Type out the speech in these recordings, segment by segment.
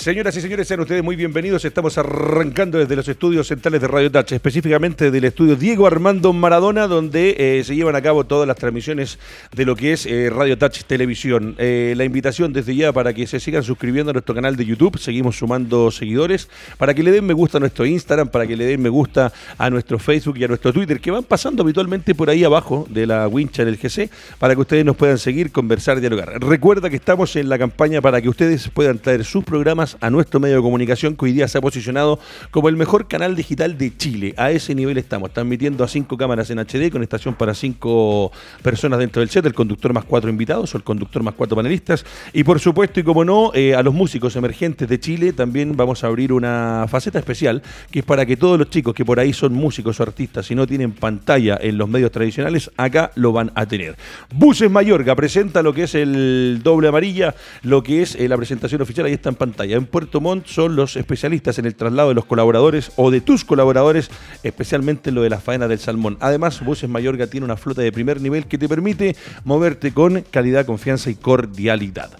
Señoras y señores, sean ustedes muy bienvenidos. Estamos arrancando desde los estudios centrales de Radio Touch, específicamente del estudio Diego Armando Maradona, donde eh, se llevan a cabo todas las transmisiones de lo que es eh, Radio Touch Televisión. Eh, la invitación desde ya para que se sigan suscribiendo a nuestro canal de YouTube, seguimos sumando seguidores, para que le den me gusta a nuestro Instagram, para que le den me gusta a nuestro Facebook y a nuestro Twitter, que van pasando habitualmente por ahí abajo de la wincha del GC, para que ustedes nos puedan seguir, conversar, dialogar. Recuerda que estamos en la campaña para que ustedes puedan traer sus programas a nuestro medio de comunicación que hoy día se ha posicionado como el mejor canal digital de Chile. A ese nivel estamos, transmitiendo a cinco cámaras en HD con estación para cinco personas dentro del set, el conductor más cuatro invitados o el conductor más cuatro panelistas. Y por supuesto, y como no, eh, a los músicos emergentes de Chile también vamos a abrir una faceta especial que es para que todos los chicos que por ahí son músicos o artistas y no tienen pantalla en los medios tradicionales, acá lo van a tener. Buses Mayorga presenta lo que es el doble amarilla, lo que es eh, la presentación oficial, ahí está en pantalla en Puerto Montt son los especialistas en el traslado de los colaboradores o de tus colaboradores, especialmente en lo de la faena del salmón. Además, Buses Mayorga tiene una flota de primer nivel que te permite moverte con calidad, confianza y cordialidad.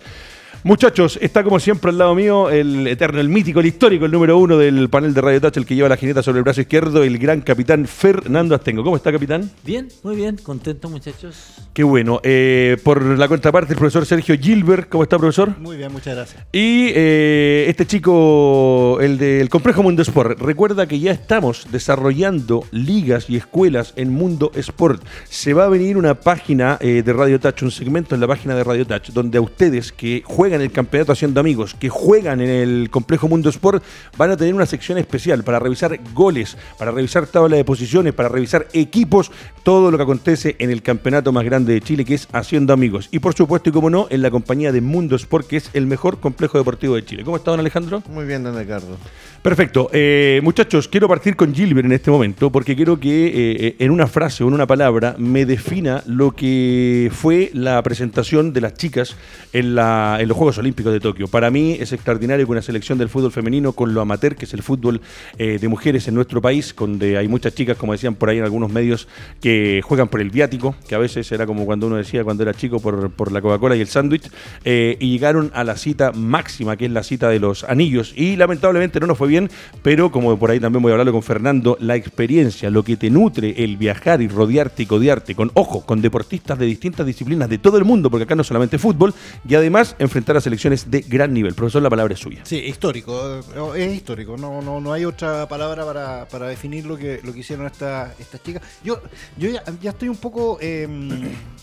Muchachos, está como siempre al lado mío el eterno, el mítico, el histórico, el número uno del panel de Radio Touch, el que lleva la jineta sobre el brazo izquierdo, el gran capitán Fernando Astengo. ¿Cómo está, capitán? Bien, muy bien, contento, muchachos. Qué bueno. Eh, por la contraparte, el profesor Sergio Gilbert. ¿Cómo está, profesor? Muy bien, muchas gracias. Y eh, este chico, el del Complejo Mundo Sport, recuerda que ya estamos desarrollando ligas y escuelas en Mundo Sport. Se va a venir una página eh, de Radio Touch, un segmento en la página de Radio Touch, donde a ustedes que juegan en el campeonato haciendo amigos, que juegan en el complejo Mundo Sport, van a tener una sección especial para revisar goles, para revisar tabla de posiciones, para revisar equipos, todo lo que acontece en el campeonato más grande de Chile, que es Haciendo Amigos. Y por supuesto, y como no, en la compañía de Mundo Sport, que es el mejor complejo deportivo de Chile. ¿Cómo está, don Alejandro? Muy bien, don Ricardo. Perfecto. Eh, muchachos, quiero partir con Gilbert en este momento, porque quiero que eh, en una frase o en una palabra me defina lo que fue la presentación de las chicas en, la, en los Juegos Olímpicos de Tokio. Para mí es extraordinario que una selección del fútbol femenino con lo amateur, que es el fútbol eh, de mujeres en nuestro país, donde hay muchas chicas, como decían por ahí en algunos medios, que juegan por el viático, que a veces era como cuando uno decía cuando era chico por, por la Coca-Cola y el sándwich, eh, y llegaron a la cita máxima, que es la cita de los anillos. Y lamentablemente no nos fue bien, pero como por ahí también voy a hablarlo con Fernando, la experiencia, lo que te nutre el viajar y rodearte y codiarte con, ojo, con deportistas de distintas disciplinas de todo el mundo, porque acá no solamente fútbol, y además enfrentar a selecciones de gran nivel. Profesor, la palabra es suya. Sí, histórico, es histórico, no, no, no hay otra palabra para, para definir lo que, lo que hicieron estas estas chicas. Yo, yo ya, ya estoy un poco eh,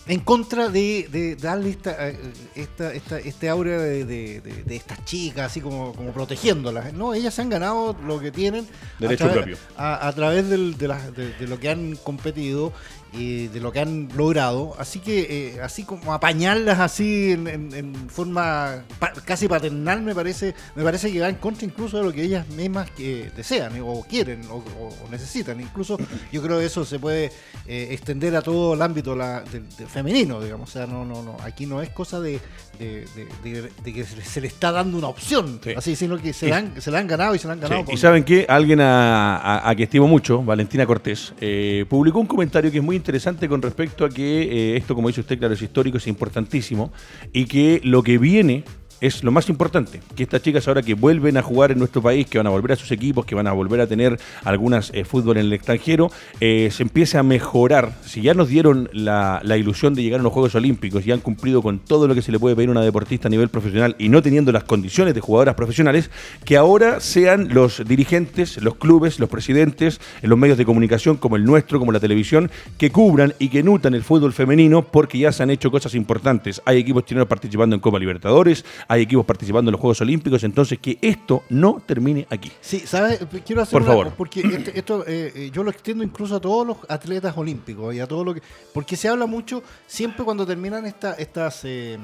en contra de, de darle esta, eh, esta, esta, este aura de, de, de, estas chicas, así como, como protegiéndolas. No, ellas se han ganado lo que tienen Derecho a, través- propio. a, a través del- de lo que han competido de lo que han logrado. Así que, eh, así como apañarlas así en, en- en forma pa- casi paternal, me parece, me parece que va en contra incluso de lo que ellas mismas que desean eh, o quieren o, necesitan. Incluso yo creo que eso se puede eh, extender a todo el ámbito la- del, del femenino, digamos. O sea, no, no, no. Aquí no es cosa de, de- de- de- de que se le- está dando una opción, Sí. así, sino que se, la han, se la han ganado y se la han ganado. Sí, Y saben qué, alguien a, a- a que estimo mucho, Valentina Cortés, eh, publicó un comentario que es muy interesante con respecto a que eh, esto, como dice usted, claro, es histórico, es importantísimo, y que lo que viene es lo más importante, que estas chicas ahora que vuelven a jugar en nuestro país, que van a volver a sus equipos, que van a volver a tener algunas eh, fútbol en el extranjero, eh, se empiece a mejorar. Si ya nos dieron la, la ilusión de llegar a los Juegos Olímpicos y han cumplido con todo lo que se le puede pedir a una deportista a nivel profesional y no teniendo las condiciones de jugadoras profesionales, que ahora sean los dirigentes, los clubes, los presidentes, en los medios de comunicación como el nuestro, como la televisión, que cubran y que nutan el fútbol femenino porque ya se han hecho cosas importantes. Hay equipos chilenos participando en Copa Libertadores, hay equipos participando en los Juegos Olímpicos, entonces que esto no termine aquí. Sí, ¿sabes? Quiero hacer Por una- favor. porque esto eh, eh, yo lo extiendo incluso a todos los atletas olímpicos y a todo lo que porque se habla mucho siempre cuando terminan esta- estas eh,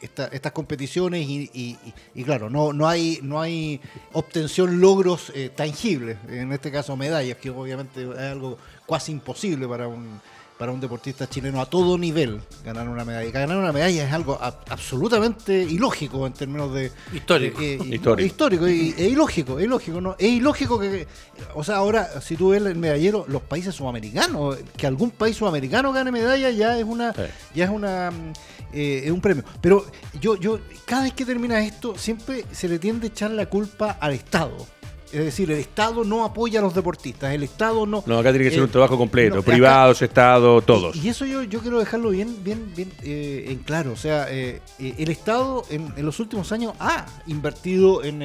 esta- estas competiciones y, y- y- y claro, no no hay no hay obtención logros eh, tangibles, en este caso medallas, que obviamente es algo casi imposible para un para un deportista chileno a todo nivel ganar una medalla. Ganar una medalla es algo absolutamente ilógico en términos de... Histórico. Eh, eh, histórico. histórico y, e ilógico, es ilógico, ¿no? Es ilógico que... O sea, ahora, si tú ves el medallero, los países sudamericanos, que algún país sudamericano gane medalla ya es una... Ya es una eh, es un premio. Pero yo, yo, cada vez que termina esto, siempre se le tiende a echar la culpa al Estado. Es decir, el Estado no apoya a los deportistas, el Estado no... No, acá tiene que ser un eh, trabajo completo, privados, Estado, todos. Y, eso yo, yo quiero dejarlo bien, bien, bien eh, en claro. O sea, eh, el Estado en, los últimos años ha invertido en,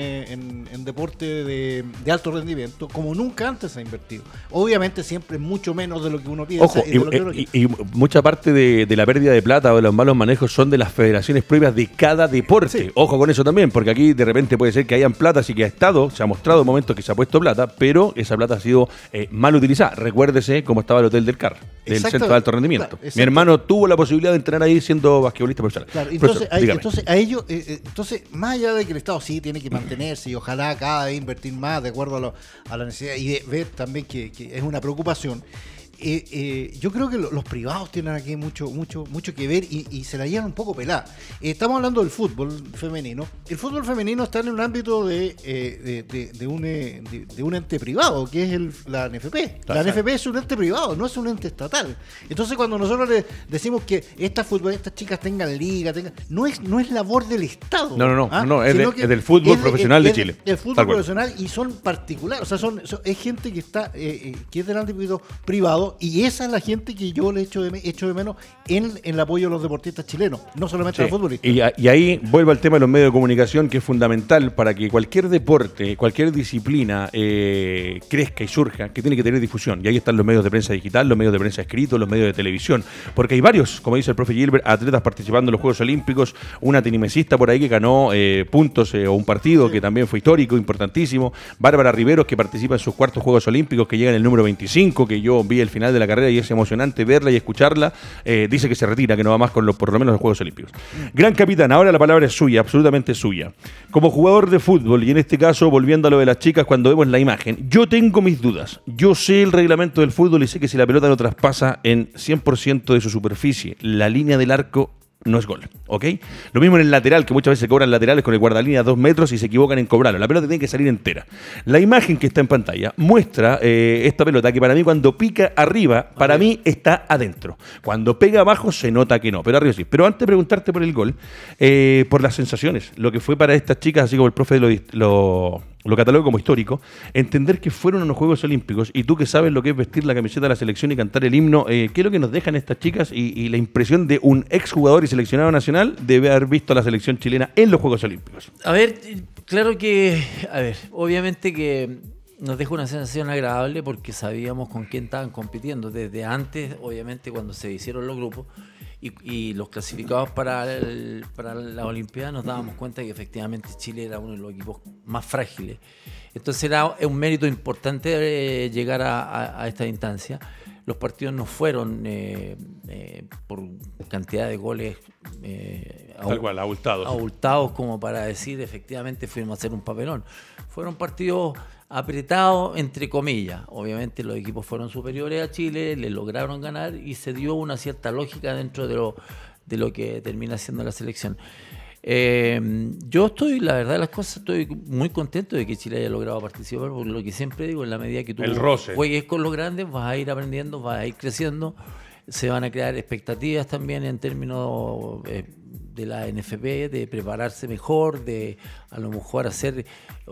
deporte de, alto rendimiento como nunca antes ha invertido. Obviamente siempre mucho menos de lo que uno piensa. y, mucha parte de, la pérdida de plata o de los malos manejos son de las federaciones propias de cada deporte. Ojo con eso también, porque aquí de repente puede ser que hayan plata, así que ha estado, se ha mostrado que se ha puesto plata, pero esa plata ha sido eh, mal utilizada. Recuérdese cómo estaba el hotel del CAR, del Centro de Alto Rendimiento. Mi hermano tuvo la posibilidad de entrenar ahí siendo basquetbolista profesional. entonces, a, ellos, eh, eh, entonces, más allá de que el Estado sí tiene que mantenerse y ojalá cada vez invertir más de acuerdo a, la necesidad y de ver también que es una preocupación. Eh, eh, yo creo que los privados tienen aquí mucho, mucho, mucho que ver y, se la llevan un poco pelada. Eh, estamos hablando del fútbol femenino. El fútbol femenino está en un ámbito de, de, un, de, un ente privado, que es el, la NFP. La NFP es un ente privado, no es un ente estatal. Entonces, cuando nosotros le decimos que estas futbolistas chicas tengan liga, tengan, no es no es labor del Estado. No, no, no, ¿ah? no es, del fútbol profesional de Chile. El fútbol profesional y son particulares, o sea, son, es gente que está que es del ámbito privado y esa es la gente que yo le echo de, echo de menos en, el apoyo a los deportistas chilenos, no solamente a los futbolistas. Y, ahí vuelvo al tema de los medios de comunicación, que es fundamental para que cualquier deporte, cualquier disciplina eh, crezca y surja, que tiene que tener difusión. Y ahí están los medios de prensa digital, los medios de prensa escritos, los medios de televisión. Porque hay varios, como dice el profe Gilbert, atletas participando en los Juegos Olímpicos, una tenimesista por ahí que ganó eh, puntos eh, o un partido que también fue histórico, importantísimo. Bárbara Riveros, que participa en sus cuartos Juegos Olímpicos, que llega en el número 25, que yo vi el final de la carrera y es emocionante verla y escucharla. Eh, dice que se retira, que no va más con los, por lo menos los Juegos Olímpicos. Gran capitán, ahora la palabra es suya, absolutamente suya. Como jugador de fútbol, y en este caso volviendo a lo de las chicas cuando vemos la imagen, yo tengo mis dudas. Yo sé el reglamento del fútbol y sé que si la pelota no traspasa en 100% de su superficie, la línea del arco no es gol, ¿ok? Lo mismo en el lateral, que muchas veces se cobran laterales con el guardalínea a dos metros y se equivocan en cobrarlo. La pelota tiene que salir entera. La imagen que está en pantalla muestra eh, esta pelota que para mí cuando pica arriba, para mí está adentro. Cuando pega abajo se nota que no, pero arriba sí. Pero antes de preguntarte por el gol, eh, por las sensaciones, lo que fue para estas chicas, así como el profe lo, lo lo catalogo como histórico, entender que fueron unos Juegos Olímpicos y tú que sabes lo que es vestir la camiseta de la selección y cantar el himno, eh, ¿qué es lo que nos dejan estas chicas y, la impresión de un exjugador y seleccionado nacional de haber visto a la selección chilena en los Juegos Olímpicos? A ver, claro que, a ver, obviamente que nos deja una sensación agradable porque sabíamos con quién estaban compitiendo desde antes, obviamente cuando se hicieron los grupos y, los clasificados para, para la Olimpiada nos dábamos cuenta que efectivamente Chile era uno de los equipos más frágiles. Entonces era un mérito importante eh, llegar a, esta instancia. Los partidos no fueron eh, eh, por cantidad de goles abultados. abultados como para decir efectivamente fuimos a hacer un papelón. Fueron partidos apretado entre comillas. Obviamente los equipos fueron superiores a Chile, le lograron ganar y se dio una cierta lógica dentro de lo, de lo que termina siendo la selección. Eh, yo estoy, la verdad de las cosas, estoy muy contento de que Chile haya logrado participar, porque lo que siempre digo, en la medida que tú juegues con los grandes, vas a ir aprendiendo, vas a ir creciendo, se van a crear expectativas también en términos eh, de la NFP, de prepararse mejor, de a lo mejor hacer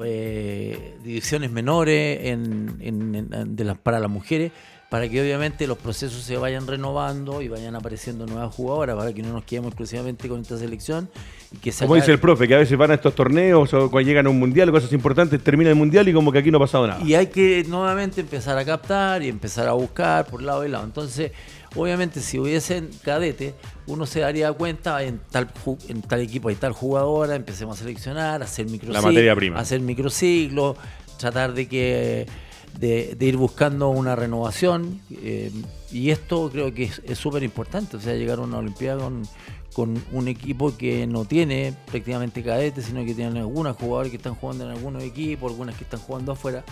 eh, divisiones menores en, de las, para las mujeres, para que obviamente los procesos se vayan renovando y vayan apareciendo nuevas jugadoras, para que no nos quedemos exclusivamente con esta selección. Y que como dice el profe, que a veces van a estos torneos o cuando llegan a un mundial, cosas importantes, termina el mundial y como que aquí no ha pasado nada. Y hay que nuevamente empezar a captar y empezar a buscar por lado y lado. Entonces, Obviamente, si hubiesen cadete, uno se daría cuenta en tal, en tal equipo hay tal jugadora, empecemos a seleccionar, hacer microciclos, la materia prima. hacer microciclos, tratar de que de, ir buscando una renovación. Eh, y esto creo que es súper importante, o sea, llegar a una Olimpiada con, con un equipo que no tiene prácticamente cadetes, sino que tienen algunos jugadores que están jugando en algunos equipos, algunas que están jugando afuera.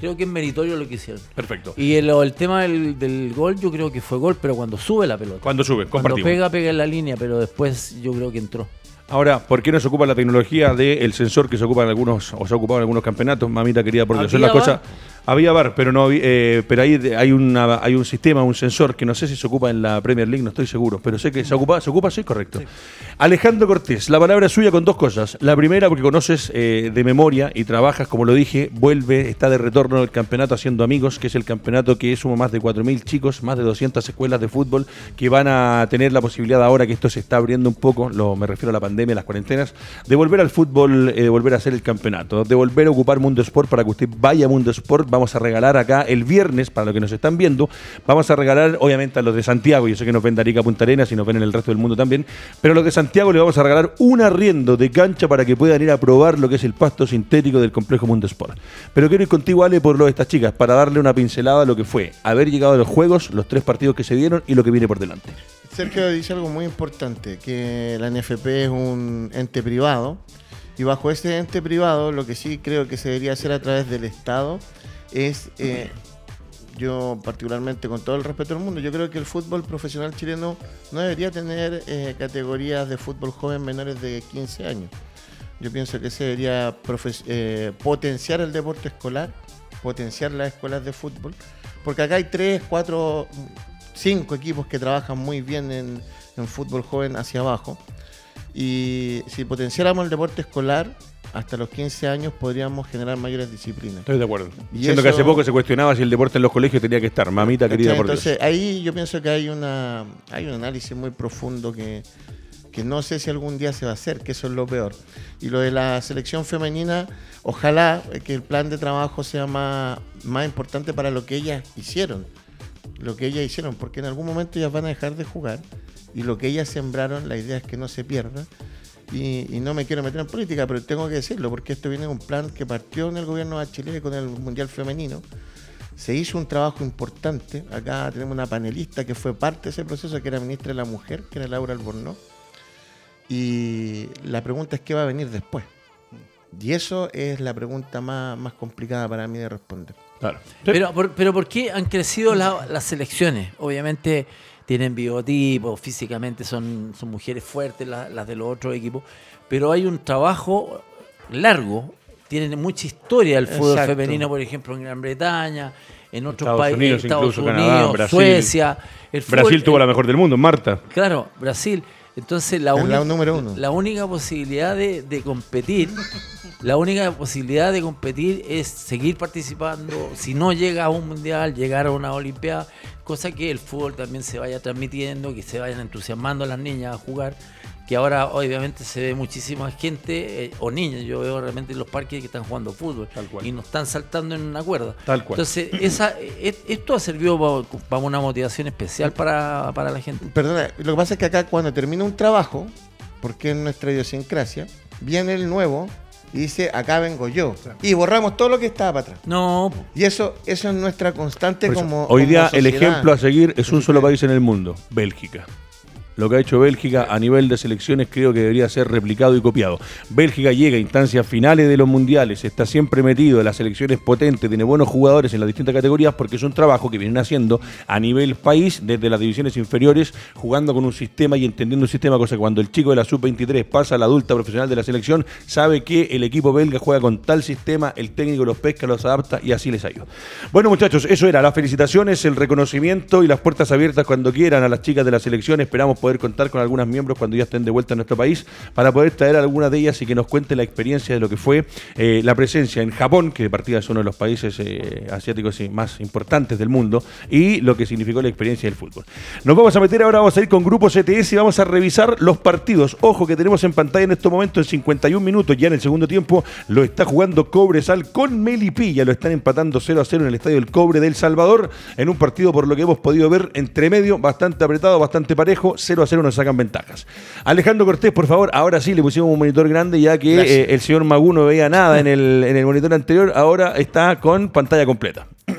Creo que es meritorio lo que hicieron. Perfecto. Y el, tema del, gol, yo creo que fue gol, pero cuando sube la pelota. Cuando sube, Cuando pega, pega en la línea, pero después yo creo que entró. Ahora, ¿por qué no se ocupa la tecnología del sensor que se ocupa en algunos, o se ha ocupado en algunos campeonatos? Mamita querida, porque son las cosas. Había bar, pero no eh, pero ahí hay una hay un sistema, un sensor que no sé si se ocupa en la Premier League, no estoy seguro, pero sé que se ocupa, se ocupa, sí, correcto. Alejandro Cortés, la palabra es suya con dos cosas. La primera, porque conoces eh, de memoria y trabajas, como lo dije, vuelve, está de retorno el campeonato haciendo amigos, que es el campeonato que suma más de 4.000 chicos, más de 200 escuelas de fútbol que van a tener la posibilidad ahora que esto se está abriendo un poco, lo, me refiero a la pandemia, las cuarentenas, de volver al fútbol, eh, de volver a hacer el campeonato, de volver a ocupar Mundo Sport para que usted vaya a Mundo Sport. Vamos a regalar acá el viernes, para los que nos están viendo, vamos a regalar obviamente a los de Santiago, yo sé que nos ven Darica Punta Arenas y nos ven en el resto del mundo también, pero a los de Santiago le vamos a regalar un arriendo de cancha para que puedan ir a probar lo que es el pasto sintético del complejo Mundo Sport. Pero quiero ir contigo, Ale, por lo de estas chicas, para darle una pincelada a lo que fue haber llegado a los juegos, los tres partidos que se dieron y lo que viene por delante. Sergio dice algo muy importante, que la NFP es un ente privado y bajo ese ente privado lo que sí creo que se debería hacer a través del Estado es, eh, yo particularmente con todo el respeto del mundo, yo creo que el fútbol profesional chileno no debería tener eh, categorías de fútbol joven menores de 15 años. Yo pienso que se debería eh, potenciar el deporte escolar, potenciar las escuelas de fútbol, porque acá hay tres, cuatro, cinco equipos que trabajan muy bien en, en fútbol joven hacia abajo. Y si potenciáramos el deporte escolar, hasta los 15 años podríamos generar mayores disciplinas. Estoy de acuerdo. Siendo que hace poco se cuestionaba si el deporte en los colegios tenía que estar. Mamita querida, por Entonces, ahí yo pienso que hay una hay un análisis muy profundo que, que no sé si algún día se va a hacer, que eso es lo peor. Y lo de la selección femenina, ojalá que el plan de trabajo sea más, más importante para lo que ellas hicieron. Lo que ellas hicieron, porque en algún momento ellas van a dejar de jugar y lo que ellas sembraron, la idea es que no se pierda y, no me quiero meter en política, pero tengo que decirlo, porque esto viene de un plan que partió en el gobierno de Chile con el Mundial Femenino. Se hizo un trabajo importante. Acá tenemos una panelista que fue parte de ese proceso, que era ministra de la Mujer, que era Laura Albornoz. Y la pregunta es qué va a venir después. Y eso es la pregunta más, más complicada para mí de responder. Claro. Pero, pero ¿por qué han crecido las selecciones? Obviamente tienen biotipos, físicamente son, son mujeres fuertes las, de los otros equipos, pero hay un trabajo largo, tienen mucha historia el fútbol femenino, por ejemplo, en Gran Bretaña, en otros países, Estados Unidos, Suecia. Brasil tuvo la mejor del mundo, Marta. Claro, Brasil. Entonces la, la única posibilidad de, de, competir, la única posibilidad de competir es seguir participando. Si no llega a un mundial, llegar a una olimpiada, cosa que el fútbol también se vaya transmitiendo, que se vayan entusiasmando las niñas a jugar, que ahora obviamente se ve muchísima gente, eh, o niñas, yo veo realmente en los parques que están jugando fútbol y no están saltando en una cuerda. Tal cual. Entonces, esa, e, esto ha servido para, una motivación especial para, para la gente. Perdona, lo que pasa es que acá cuando termina un trabajo, porque es nuestra idiosincrasia, viene el nuevo y dice, acá vengo yo. Y borramos todo lo que estaba para atrás. No. Y eso, eso es nuestra constante como... Hoy día el ejemplo a seguir es un solo país en el mundo, Bélgica. Lo que ha hecho Bélgica a nivel de selecciones creo que debería ser replicado y copiado. Bélgica llega a instancias finales de los mundiales, está siempre metido en las selecciones potentes, tiene buenos jugadores en las distintas categorías porque es un trabajo que vienen haciendo a nivel país desde las divisiones inferiores, jugando con un sistema y entendiendo un sistema, cosa que cuando el chico de la sub-23 pasa a la adulta profesional de la selección, sabe que el equipo belga juega con tal sistema, el técnico los pesca, los adapta y así les ayuda. Bueno muchachos, eso era, las felicitaciones, el reconocimiento y las puertas abiertas cuando quieran a las chicas de la selección, esperamos poder contar con algunos miembros cuando ya estén de vuelta en nuestro país para poder traer algunas de ellas y que nos cuente la experiencia de lo que fue eh, la presencia en Japón, que de partida es uno de los países eh, asiáticos más importantes del mundo, y lo que significó la experiencia del fútbol. Nos vamos a meter ahora, vamos a ir con Grupo CTS y vamos a revisar los partidos. Ojo que tenemos en pantalla en estos momentos en 51 minutos, ya en el segundo tiempo lo está jugando Cobresal con Melipilla, lo están empatando 0 a 0 en el estadio del Cobre del Salvador, en un partido por lo que hemos podido ver entre medio, bastante apretado, bastante parejo, 0 a 0 nos sacan ventajas. Alejandro Cortés, por favor, ahora sí le pusimos un monitor grande ya que eh, el señor Magú no veía nada en el, en el monitor anterior, ahora está con pantalla completa.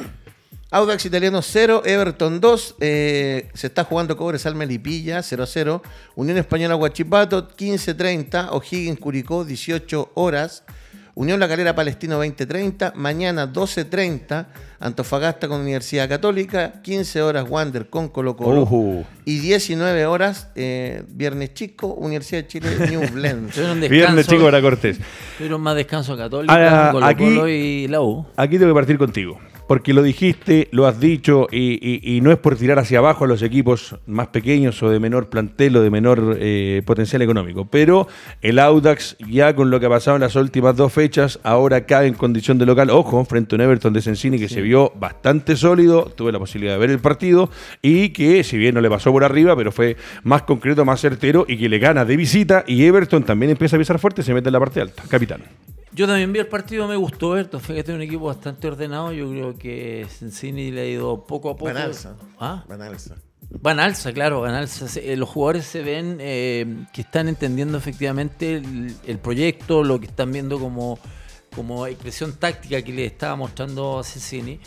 Audax Italiano 0, Everton 2. eh, se está jugando Cobresal Melipilla 0-0. Unión Española Huachipato 15-30. O'Higgins Curicó 18 horas. Unión La Calera Palestino 20-30. Mañana 12-30. Antofagasta con Universidad Católica. 15 horas Wander con Colo Colo. Y 19 horas eh, Viernes Chico Universidad de Chile New Blend. Viernes chico para Cortés. Tuvieron más descanso Católica, Ahora, Colo aquí- Colo y la U. Aquí tengo que partir contigo. Porque lo dijiste, lo has dicho, y, y- y no es por tirar hacia abajo a los equipos más pequeños o de menor plantel o de menor eh, potencial económico. Pero el Audax, ya con lo que ha pasado en las últimas dos fechas, ahora cae en condición de local. Ojo, frente a un Everton de Sensini que se vio bastante sólido, tuve la posibilidad de ver el partido, y que, si bien no le pasó por arriba, pero fue más concreto, más certero, y que le gana de visita, y Everton también empieza a pisar fuerte, se mete en la parte alta. Capitán. Yo también vi el partido, me gustó Berto. Fíjate, un equipo bastante ordenado. Yo creo que Sensini le ha ido poco a poco. Van alza. ¿Ah? Van alza. Van alza, claro, van alza. Se- eh, los jugadores se ven eh, que están entendiendo efectivamente el, el proyecto, lo que están viendo como, como expresión táctica que le estaba mostrando a Cecini.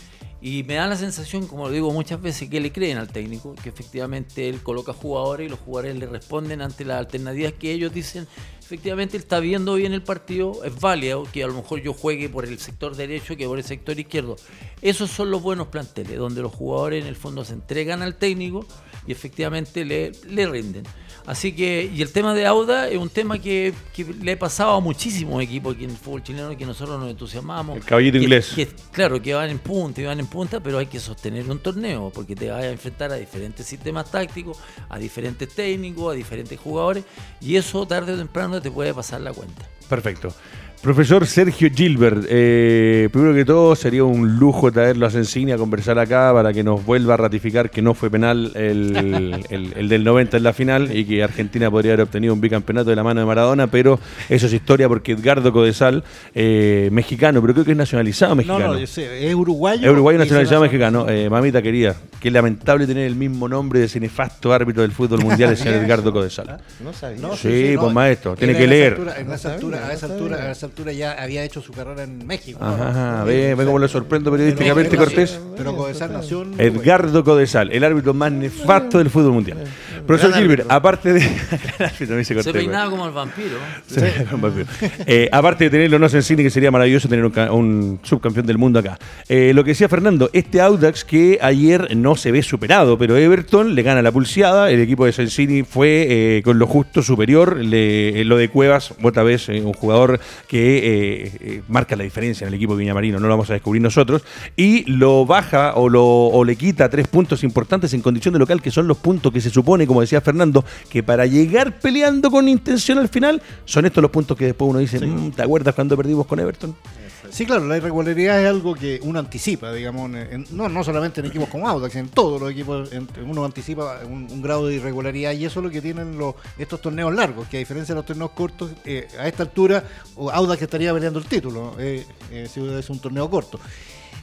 Y me da la sensación, como lo digo muchas veces, que le creen al técnico, que efectivamente él coloca jugadores y los jugadores le responden ante las alternativas que ellos dicen. Efectivamente, él está viendo bien el partido, es válido que a lo mejor yo juegue por el sector derecho que por el sector izquierdo. Esos son los buenos planteles, donde los jugadores en el fondo se entregan al técnico y efectivamente le, le rinden. Así que, y el tema de Auda es un tema que, que le ha pasado a muchísimos equipos aquí en el fútbol chileno que nosotros nos entusiasmamos. El caballito Que- inglés. que, claro, que van en punta y van en punta, pero hay que sostener un torneo porque te vas a enfrentar a diferentes sistemas tácticos, a diferentes técnicos, a diferentes jugadores y eso tarde o temprano te puede pasar la cuenta. Perfecto. Profesor Sergio Gilbert, eh, primero que todo sería un lujo traerlo a Sensini a conversar acá para que nos vuelva a ratificar que no fue penal el, el- el del 90 en la final y que Argentina podría haber obtenido un bicampeonato de la mano de Maradona, pero eso es historia porque Edgardo Codesal, eh, mexicano, pero creo que es nacionalizado No, mexicano. no, yo sé, es uruguayo. Es uruguayo nacionalizado nacional- mexicano. Eh, mamita querida, qué lamentable tener el mismo nombre de ese nefasto árbitro del fútbol mundial, el señor Edgardo Codesal. No sabía. No, Sí, pues, maestro, tiene que en esa leer. altura- en No esa sabía, altura, a no esa altura, a esa altura ya había hecho su carrera en México. ¿no? Ajá, ve, ve cómo lo sorprendo periodísticamente, Pero- Cortés. Pero Codesal nació en Edgardo Codesal, el árbitro más nefasto del fútbol mundial. Profesor Gilbert, aparte de. Se Cortés, peinaba como el vampiro. Sí, con vampiro. Eh, aparte de tenerlo no Sensini, que sería maravilloso tener un, ca- un subcampeón del mundo acá. Eh, lo que decía Fernando, este Audax que ayer no se ve superado, pero Everton le gana la pulseada, el equipo de Sensini fue eh, con lo justo superior, le- lo de Cuevas, otra vez eh, un jugador que eh, eh, marca la diferencia en el equipo viñamarino, no lo vamos a descubrir nosotros, y lo baja o, lo, o le quita tres puntos importantes en condición de local, que son los puntos que se supone, como decía Fernando, que para llegar peleando con intención al final, son estos los puntos que después uno dice, "Mm, ¿te acuerdas cuando perdimos con Everton? Sí, claro, la irregularidad es algo que uno anticipa, digamos, en- no, no solamente en equipos como Audax, en todos los equipos uno anticipa un, grado de irregularidad y eso es lo que tienen los, estos torneos largos, que a diferencia de los torneos cortos, eh, a esta altura Audax estaría peleando el título eh, eh, si es un torneo corto.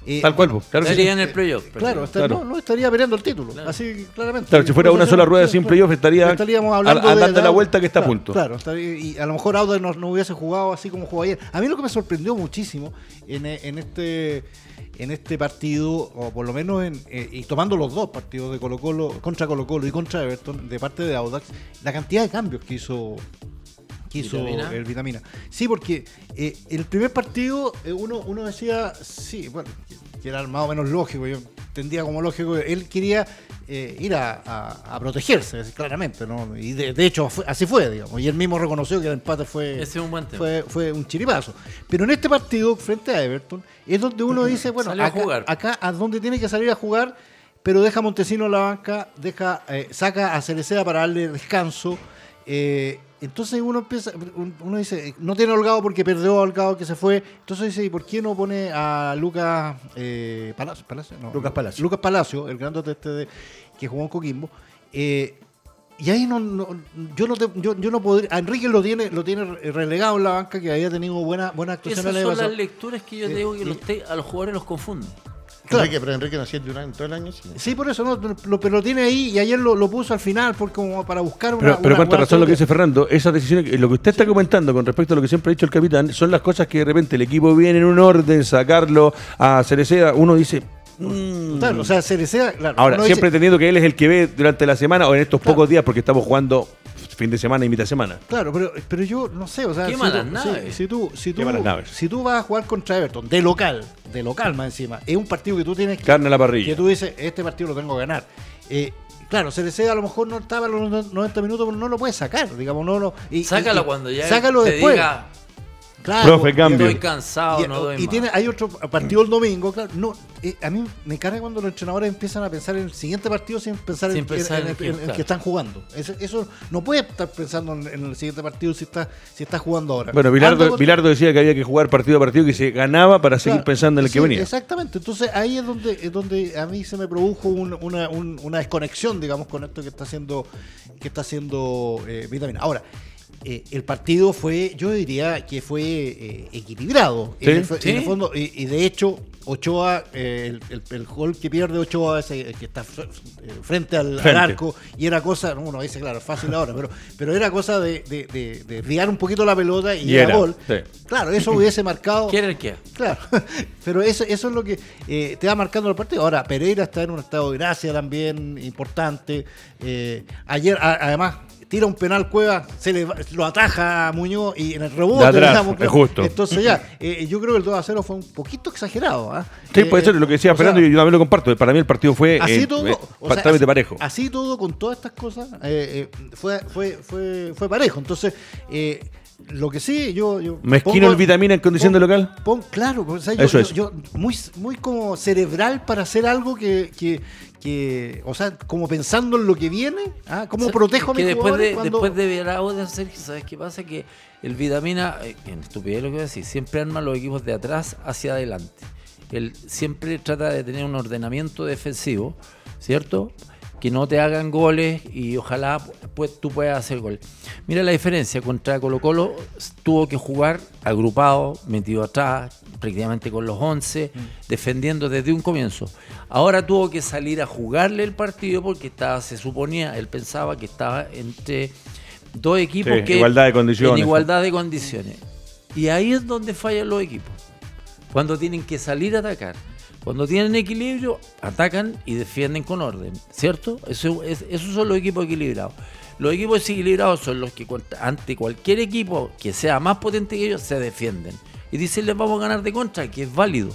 Eh, Tal cual, claro que sí. Estaría en el playoff. Claro, está- Claro. No, no estaría peleando el título, Claro. así claramente. Claro, si fuera una sola rueda sin playoff, estaría estaríamos hablando a de- la vuelta que está a punto. Claro, estaría- y a lo mejor Audax no, no hubiese jugado así como jugó ayer. A mí lo que me sorprendió muchísimo en, e- en este en este partido, o por lo menos en, eh, y tomando los dos partidos de Colo Colo, contra Colo Colo y contra Everton, de parte de Audax, la cantidad de cambios que hizo que hizo ¿Vitamina? el Vitamina. Sí, porque eh, el primer partido eh, uno, uno decía, sí, bueno, que- era más o menos lógico, yo entendía como lógico, él quería eh, ir a, a- a protegerse, claramente, ¿no? Y de, de hecho así fue, digamos, y él mismo reconoció que el empate fue, Ese un buen tema. fue, fue un chiripazo. Pero en este partido, frente a Everton, es donde uno dice, bueno, Salió a acá, jugar. acá a donde tiene que salir a jugar, pero deja a Montesino en la banca, deja, eh, saca a Cereceda para darle descanso. eh, entonces uno empieza, uno dice, no tiene a Holgado porque perdió a Holgado que se fue. Entonces dice, ¿y por qué no pone a Lucas eh, Palacio? Palacio? No, Lucas Palacio. Lucas Palacio, el grandote este de, que jugó en Coquimbo. Eh, y ahí no, no- yo no te- yo, yo no podría. a Enrique lo tiene, lo tiene relegado en la banca, que había tenido buena, buena actuación Esas son las lecturas que yo te digo que los te- a los jugadores los confunden. Claro. Enrique, pero Enrique nació durante todo el año. Sí. Sí, por eso, no, lo, pero lo tiene ahí y ayer lo, lo puso al final por como para buscar una. Pero, pero cuánta razón lo que dice. Fernando, esas decisiones, lo que usted está comentando con respecto a lo que siempre ha dicho el capitán, son las cosas que de repente el equipo viene en un orden, sacarlo a Cereceda, uno dice, Total, o sea, Cereceda, claro. Ahora, siempre dice- entendiendo que él es el que ve durante la semana o en estos Claro. pocos días porque estamos jugando fin de semana y mitad de semana. Claro, pero, pero yo no sé, o sea, Qué si, malas tú, naves. si- si tú, si, Qué tú, malas naves. si tú vas a jugar contra Everton, de local, de local más encima, es un partido que tú tienes que, Carne a la parrilla. que tú dices, este partido lo tengo que ganar. Eh, claro, Cereceda a lo mejor no estaba a los 90 minutos, pero no lo puedes sacar, digamos, no lo... y- Sácalo y- cuando ya Sácalo te después. diga, Claro, Profe, cambio. estoy cansado, y, no doy y más. tiene, hay otro partido el domingo, claro. No, eh, a mí me carga cuando los entrenadores empiezan a pensar en el siguiente partido sin pensar, Sin en, pensar en- en en- que- en el claro. que están jugando. Eso, eso no puede estar pensando en, en el siguiente partido si está, si está jugando ahora. Bueno, Bilardo, decía que había que jugar partido a partido que se ganaba para seguir Claro, pensando en el que venía. Exactamente. Entonces ahí es donde, es donde a mí se me produjo un- una, un- una desconexión, digamos, con esto que está haciendo, que está haciendo eh, Vitamina. Ahora. Eh, el partido fue, yo diría que fue eh, equilibrado. Sí. En el, en fondo, y, y de hecho, Ochoa, eh, el, el- el gol que pierde Ochoa, ese que está fr- frente al, arco, y era cosa, no, uno dice, claro, es fácil ahora, pero, pero era cosa de, de, de- de desviar un poquito la pelota y, Y era, era, gol. sí. Claro, eso hubiese marcado. ¿Quiere el qué? Claro, pero eso, eso es lo que eh, te va marcando el partido. Ahora, Pereira está en un estado de gracia también importante. Eh, ayer, a- además, tira un penal Cueva, se le lo ataja a Muñoz y en el rebote, De atrás, digamos, es justo. Entonces ya, eh, yo creo que el 2 a 0 fue un poquito exagerado. ¿ah? Sí, Eh, puede ser eh, lo que decía sea, Fernando y yo también lo comparto. Para mí el partido fue Así eh, todo, eh, o sea, así, parejo. así todo con todas estas cosas eh, eh, fue, fue, fue, fue parejo. Entonces, eh, lo que sí, yo. yo Mezquino el Vitamina en condición de local. pon- claro, o sea, yo, Eso yo- es. yo- muy, muy como cerebral para hacer algo que. que que, o sea, como pensando en lo que viene, ¿ah? ¿cómo O sea, protejo a que mis después jugadores de, cuando- después de Verao hacer, ¿sabes qué pasa? Que el Vitamina, eh, en estupidez lo que voy a decir, siempre arma los equipos de atrás hacia adelante. Él siempre trata de tener un ordenamiento defensivo, ¿cierto? Que no te hagan goles y ojalá pues, tú puedas hacer gol. Mira la diferencia, contra Colo Colo tuvo que jugar agrupado, metido atrás, prácticamente con los 11, defendiendo desde un comienzo. Ahora tuvo que salir a jugarle el partido porque estaba, se suponía, él pensaba que estaba entre dos equipos Sí, que igualdad de condiciones. en igualdad de condiciones. Y ahí es donde fallan los equipos. Cuando tienen que salir a atacar. Cuando tienen equilibrio, atacan y defienden con orden, ¿cierto? Eso es- esos son los equipos equilibrados. Los equipos desequilibrados son los que ante cualquier equipo que sea más potente que ellos se defienden. Y dicen les vamos a ganar de contra, que es válido.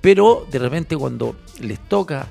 Pero de repente cuando les toca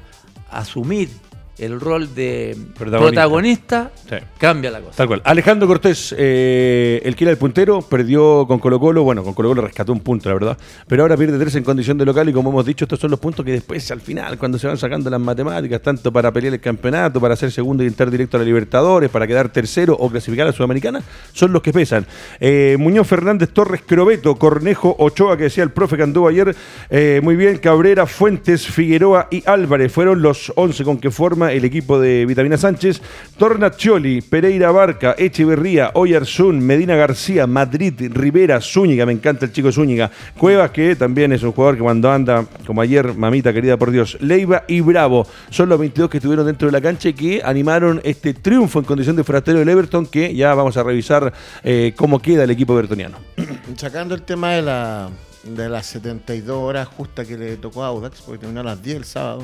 asumir el rol de Protagonista. protagonista, Sí. cambia la cosa. Tal cual. Alejandro Cortés, eh, el que era el puntero, perdió con Colo Colo. Bueno, con Colo Colo rescató un punto, la verdad. Pero ahora pierde tres en condición de local y como hemos dicho, estos son los puntos que después, al final, cuando se van sacando las matemáticas, tanto para pelear el campeonato, para ser segundo y entrar directo a la Libertadores, para quedar tercero o clasificar a la Sudamericana, son los que pesan. Eh, Muñoz Fernández Torres Crobeto, Cornejo Ochoa, que decía el profe que anduvo ayer, eh, muy bien, Cabrera, Fuentes, Figueroa y Álvarez fueron los 11 con que forma el equipo de Vitamina Sánchez. Tornaccioli, Pereira Barca, Echeverría, Oyarzún, Medina García, Madrid, Rivera, Zúñiga, me encanta el chico Zúñiga, Cuevas, que también es un jugador que cuando anda, como ayer, mamita querida por Dios, Leiva y Bravo, son los 22 que estuvieron dentro de la cancha y que animaron este triunfo en condición de forastero del Everton, que ya vamos a revisar eh, cómo queda el equipo evertoniano. Sacando el tema de la de las 72 horas justas que le tocó a Audax, porque terminó a las 10 el sábado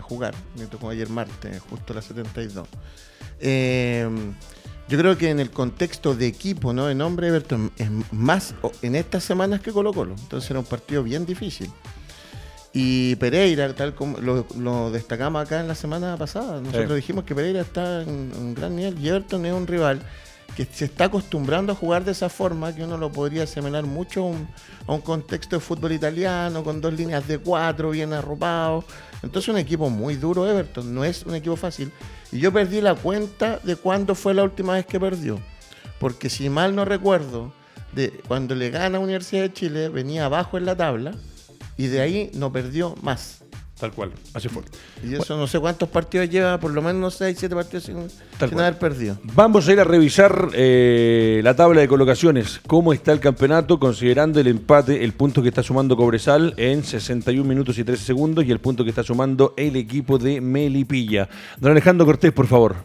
de jugar, me tocó ayer martes, justo a las 72. Eh, yo creo que en el contexto de equipo, ¿no? De nombre Everton es más en estas semanas que Colo Colo. Entonces era un partido bien difícil. Y Pereira, tal como lo, lo destacamos acá en la semana pasada, nosotros Sí. dijimos que Pereira está en un gran nivel y Everton es un rival que se está acostumbrando a jugar de esa forma, que uno lo podría asimilar mucho a un, a un contexto de fútbol italiano, con dos líneas de cuatro, bien arropados. Entonces un equipo muy duro Everton, no es un equipo fácil. Y yo perdí la cuenta de cuándo fue la última vez que perdió. Porque si mal no recuerdo, de cuando le gana a Universidad de Chile, venía abajo en la tabla y de ahí no perdió más. Tal cual, así fue. Y eso no sé cuántos partidos lleva, por lo menos 6, 7 partidos sin, sin haber perdido. Vamos a ir a revisar eh, la tabla de colocaciones, cómo está el campeonato, considerando el empate, el punto que está sumando Cobresal en 61 minutos y 13 segundos y el punto que está sumando el equipo de Melipilla. Don Alejandro Cortés, por favor.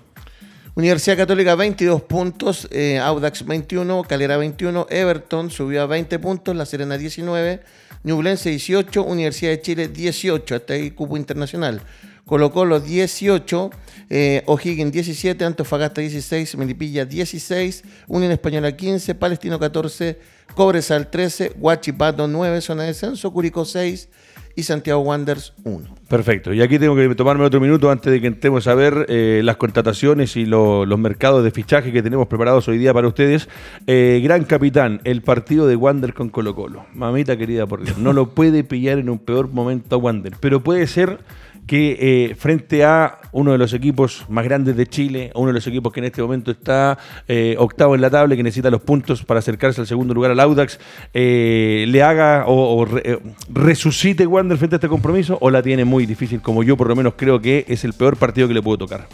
Universidad Católica 22 puntos, eh, Audax 21, Calera 21, Everton subió a 20 puntos, La Serena 19, Ñublense 18, Universidad de Chile 18, hasta ahí cupo internacional. Colo Colo 18, eh, O'Higgins 17, Antofagasta 16, Melipilla 16, Unión Española 15, Palestino 14, Cobresal 13, Huachipato 9, zona de descenso, Curicó 6 y Santiago Wanderers 1. Perfecto. Y aquí tengo que tomarme otro minuto antes de que entremos a ver eh, las contrataciones y lo- los mercados de fichaje que tenemos preparados hoy día para ustedes. Eh, gran capitán, el partido de Wander con Colo Colo. Mamita querida por Dios, no lo puede pillar en un peor momento a Wander, pero puede ser que eh, frente a uno de los equipos más grandes de Chile, uno de los equipos que en este momento está eh, octavo en la tabla que necesita los puntos para acercarse al segundo lugar al Audax, eh, le haga o, o re- resucite Wander frente a este compromiso o la tiene muy difícil, como yo por lo menos creo que es el peor partido que le puedo tocar.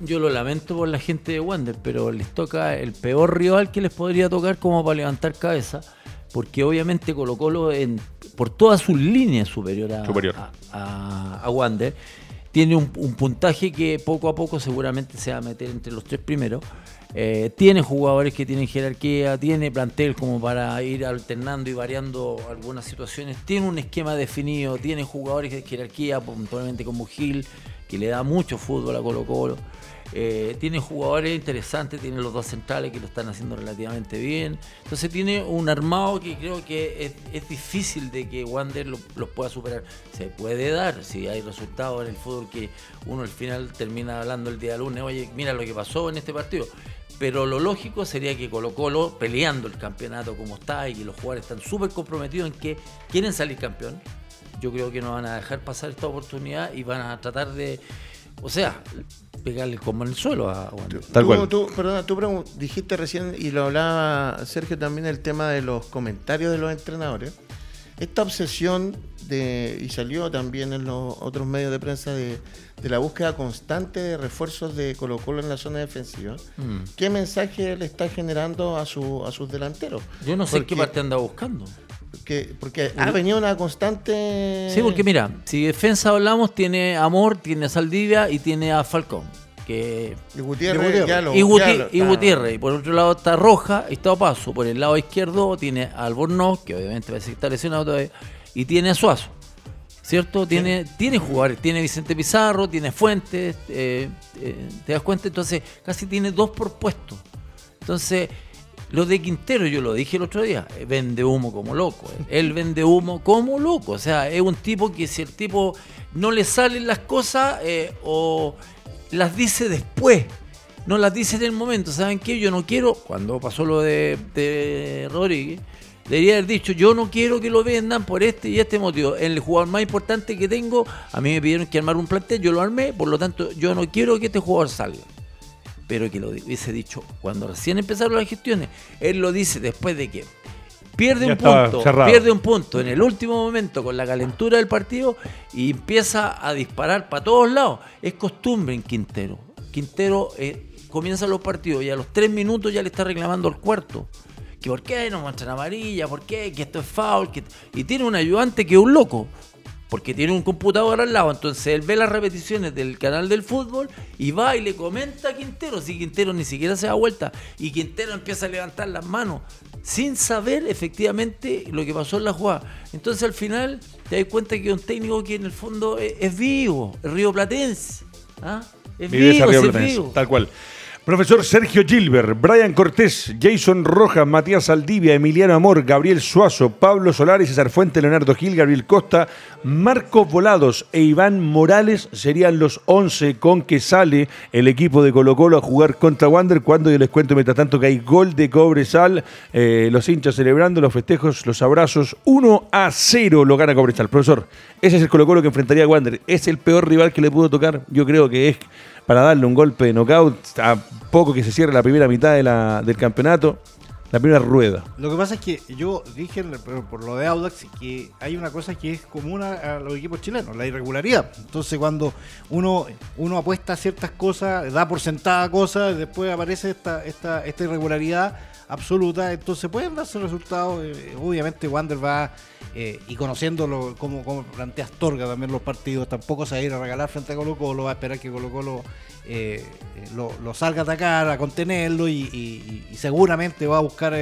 Yo lo lamento por la gente de Wander, pero les toca el peor rival que les podría tocar como para levantar cabeza, porque obviamente Colo Colo en, por todas sus líneas superior a, Superior. a, a- a Wander tiene un, un puntaje que poco a poco seguramente se va a meter entre los tres primeros. Eh, tiene jugadores que tienen jerarquía, tiene plantel como para ir alternando y variando algunas situaciones, tiene un esquema definido, tiene jugadores de jerarquía, puntualmente como Gil, que le da mucho fútbol a Colo Colo. Eh, tiene jugadores interesantes, tiene los dos centrales que lo están haciendo relativamente bien. Entonces tiene un armado que creo que es, difícil de que Wander lo- los pueda superar. Se puede dar, si hay resultados en el fútbol que uno al final termina hablando el día lunes, oye, mira lo que pasó en este partido. Pero lo lógico sería que Colo Colo, peleando el campeonato como está y que los jugadores están súper comprometidos en que quieren salir campeón, yo creo que no van a dejar pasar esta oportunidad y van a tratar de, o sea, pegarle como en el suelo a Wander. Tal tú, cual. tú- perdona, tú dijiste recién, y lo hablaba Sergio también, el tema de los comentarios de los entrenadores. Esta obsesión de, y salió también en los otros medios de prensa, de, de la búsqueda constante de refuerzos de Colo Colo en la zona defensiva. Mm. ¿Qué mensaje le está generando a, su, a sus delanteros? Yo no sé Porque- qué parte anda buscando. Porque, porque ha venido una constante... Sí, porque mira, si defensa hablamos, tiene a Amor, tiene a Saldivia y tiene a Falcón. Que Y Gutiérrez, Y Gutiérrez. ya lo- y, Guti- ya lo- y Gutiérrez. Y por otro lado está Roja y está Paso. Por el lado izquierdo tiene a Albornoz, que obviamente parece que está lesionado todavía. Y tiene a Suazo. ¿Cierto? Tiene, tiene jugadores. Tiene Vicente Pizarro, tiene Fuentes. eh, eh, ¿Te das cuenta? Entonces, casi tiene dos por puesto. Entonces, lo de Quintero, yo lo dije el otro día, eh, vende humo como loco. eh. Él vende humo como loco. O sea, es un tipo que si el tipo no le salen las cosas eh, o las dice después, no las dice en el momento. ¿Saben qué? Yo no quiero, cuando pasó lo de, de Rodríguez, debería haber dicho, yo no quiero que lo vendan por este y este motivo. El jugador más importante que tengo, a mí me pidieron que armar un plantel, yo lo armé, por lo tanto, yo no quiero que este jugador salga pero que lo hubiese dicho cuando recién empezaron las gestiones. Él lo dice después de que pierde Ya un punto, cerrado. pierde un punto en el último momento con la calentura del partido y empieza a disparar para todos lados. Es costumbre en Quintero. Quintero eh, comienza los partidos y a los tres minutos ya le está reclamando el cuarto. Que por qué no muestran amarilla, por qué, que esto es foul, que... y tiene un ayudante que es un loco porque tiene un computador al lado, entonces él ve las repeticiones del canal del fútbol y va y le comenta a Quintero, si Quintero ni siquiera se da vuelta y Quintero empieza a levantar las manos sin saber efectivamente lo que pasó en la jugada. Entonces al final te das cuenta que es un técnico que en el fondo es, es vivo, es río platense. ¿ah? Es vivo, es Platense, vivo. Tal cual. Profesor Sergio Gilbert, Brian Cortés, Jason Rojas, Matías Saldivia, Emiliano Amor, Gabriel Suazo, Pablo Solares, César Fuente, Leonardo Gil, Gabriel Costa, Marcos Volados e Iván Morales serían los 11 con que sale el equipo de Colo Colo a jugar contra Wander. Cuando yo les cuento mientras tanto que hay gol de Cobresal, eh, los hinchas celebrando los festejos, los abrazos, 1 a 0 lo gana Cobresal. Profesor, ese es el Colo Colo que enfrentaría a Wander, es el peor rival que le pudo tocar, yo creo que es para darle un golpe de knockout a poco que se cierre la primera mitad de la- del campeonato, la primera rueda. Lo que pasa es que yo dije por, lo de Audax que hay una cosa que es común a, los equipos chilenos, la irregularidad. Entonces cuando uno, uno apuesta ciertas cosas, da por sentada cosas, después aparece esta, esta, esta irregularidad absoluta, entonces pueden darse resultados. eh, obviamente Wander va, eh, y conociéndolo como, como plantea Astorga también los partidos, tampoco se va a ir a regalar frente a Colo Colo, va a esperar que Colo Colo eh, eh, lo, lo salga a atacar, a contenerlo y, y- y seguramente va a buscar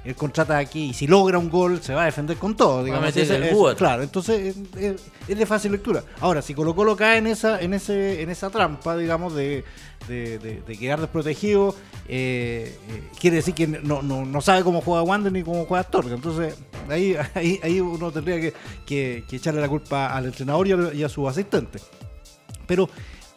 buscar eh, el contraataque y si logra un gol se va a defender con todo. Digamos. meter Ese- el ese- gol. claro, entonces eh, eh, es de fácil lectura. Ahora, si Colo Colo cae en esa, en ese, en esa trampa, digamos, de, de, de- de quedar desprotegido, eh, eh, quiere decir que no, no, no sabe cómo juega Wander ni cómo juega Astorga. Entonces, ahí, ahí, ahí uno tendría que, que- que echarle la culpa al entrenador y a, y a su asistente. Pero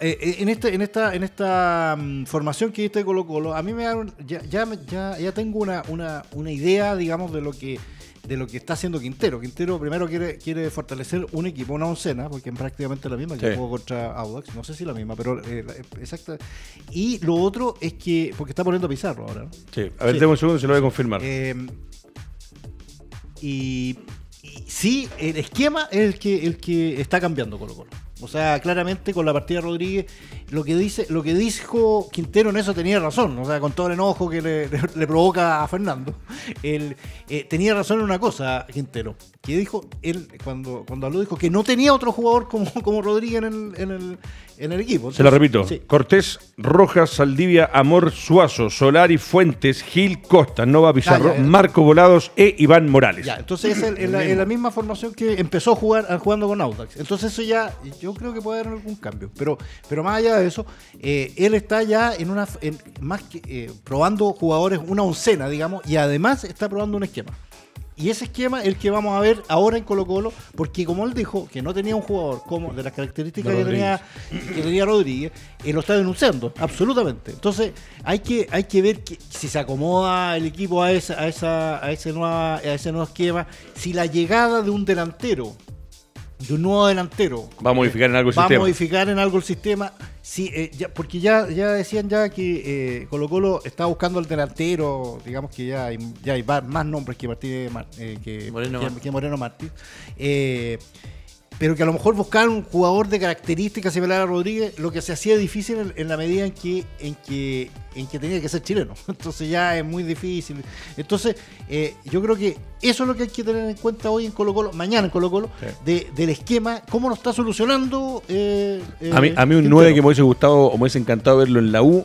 eh, en, este, en esta, en esta mm, formación que viste de Colo Colo, a mí me da ya, ya, me- ya, ya tengo una, una, una idea, digamos, de lo que de lo que está haciendo Quintero. Quintero primero quiere, quiere fortalecer un equipo, una oncena, porque es prácticamente la misma que Sí. jugó contra Audax, no sé si la misma, pero eh, la- exacta. Y lo otro es que, porque está poniendo a Pizarro ahora, ¿no? Sí, a ver, Sí. un segundo, se lo voy a confirmar. Eh, y, y sí, el esquema es el que, el que está cambiando Colo Colo. O sea, claramente con la partida de Rodríguez, lo que dice, lo que dijo Quintero en eso tenía razón. O sea, con todo el enojo que le, provoca a Fernando. Él eh, tenía razón en una cosa, Quintero. Que dijo, él cuando, cuando habló, dijo que no tenía otro jugador como, como Rodríguez en el, en el, en el equipo. Se la repito. Sí. Cortés, Rojas, Saldivia, Amor, Suazo, Solari, Fuentes, Gil, Costa, Nova Pizarro, Ah, ya, ya. Marco Volados e Iván Morales. Ya, entonces es el- en, la, misma formación que empezó a jugar jugando con Audax. Entonces eso ya, yo creo que puede haber algún cambio. Pero, pero más allá de eso, eh, él está ya en una, en- más que eh, probando jugadores, una oncena, digamos, y además está probando un esquema. Y ese esquema es el que vamos a ver ahora en Colo Colo, porque como él dijo que no tenía un jugador como de las características que tenía, que tenía Rodríguez, él lo está denunciando, absolutamente. Entonces hay que, hay que ver que, si se acomoda el equipo a, esa, a, esa, a, ese nueva, a ese nuevo esquema, si la llegada de un delantero, de un nuevo delantero, Va a modificar en algo el va sistema. a modificar en algo el sistema. Sí, eh, ya- porque ya, ya decían ya que eh, Colo Colo está buscando el delantero, digamos que ya hay, ya hay va- más nombres que Martínez Mar- eh, que, Moreno que- Martí. que Moreno Martí. Eh, pero que a lo mejor buscar un jugador de características similar a Rodríguez, lo que se hacía difícil en, en la medida en que, en que en que tenía que ser chileno. Entonces ya es muy difícil. Entonces, eh, yo creo que eso es lo que hay que tener en cuenta hoy en Colo Colo, mañana en Colo Colo, Sí. de- del esquema, cómo lo está solucionando. eh, eh, A mí, a mí un Quintero. 9 que me hubiese gustado o me hubiese encantado verlo en la U,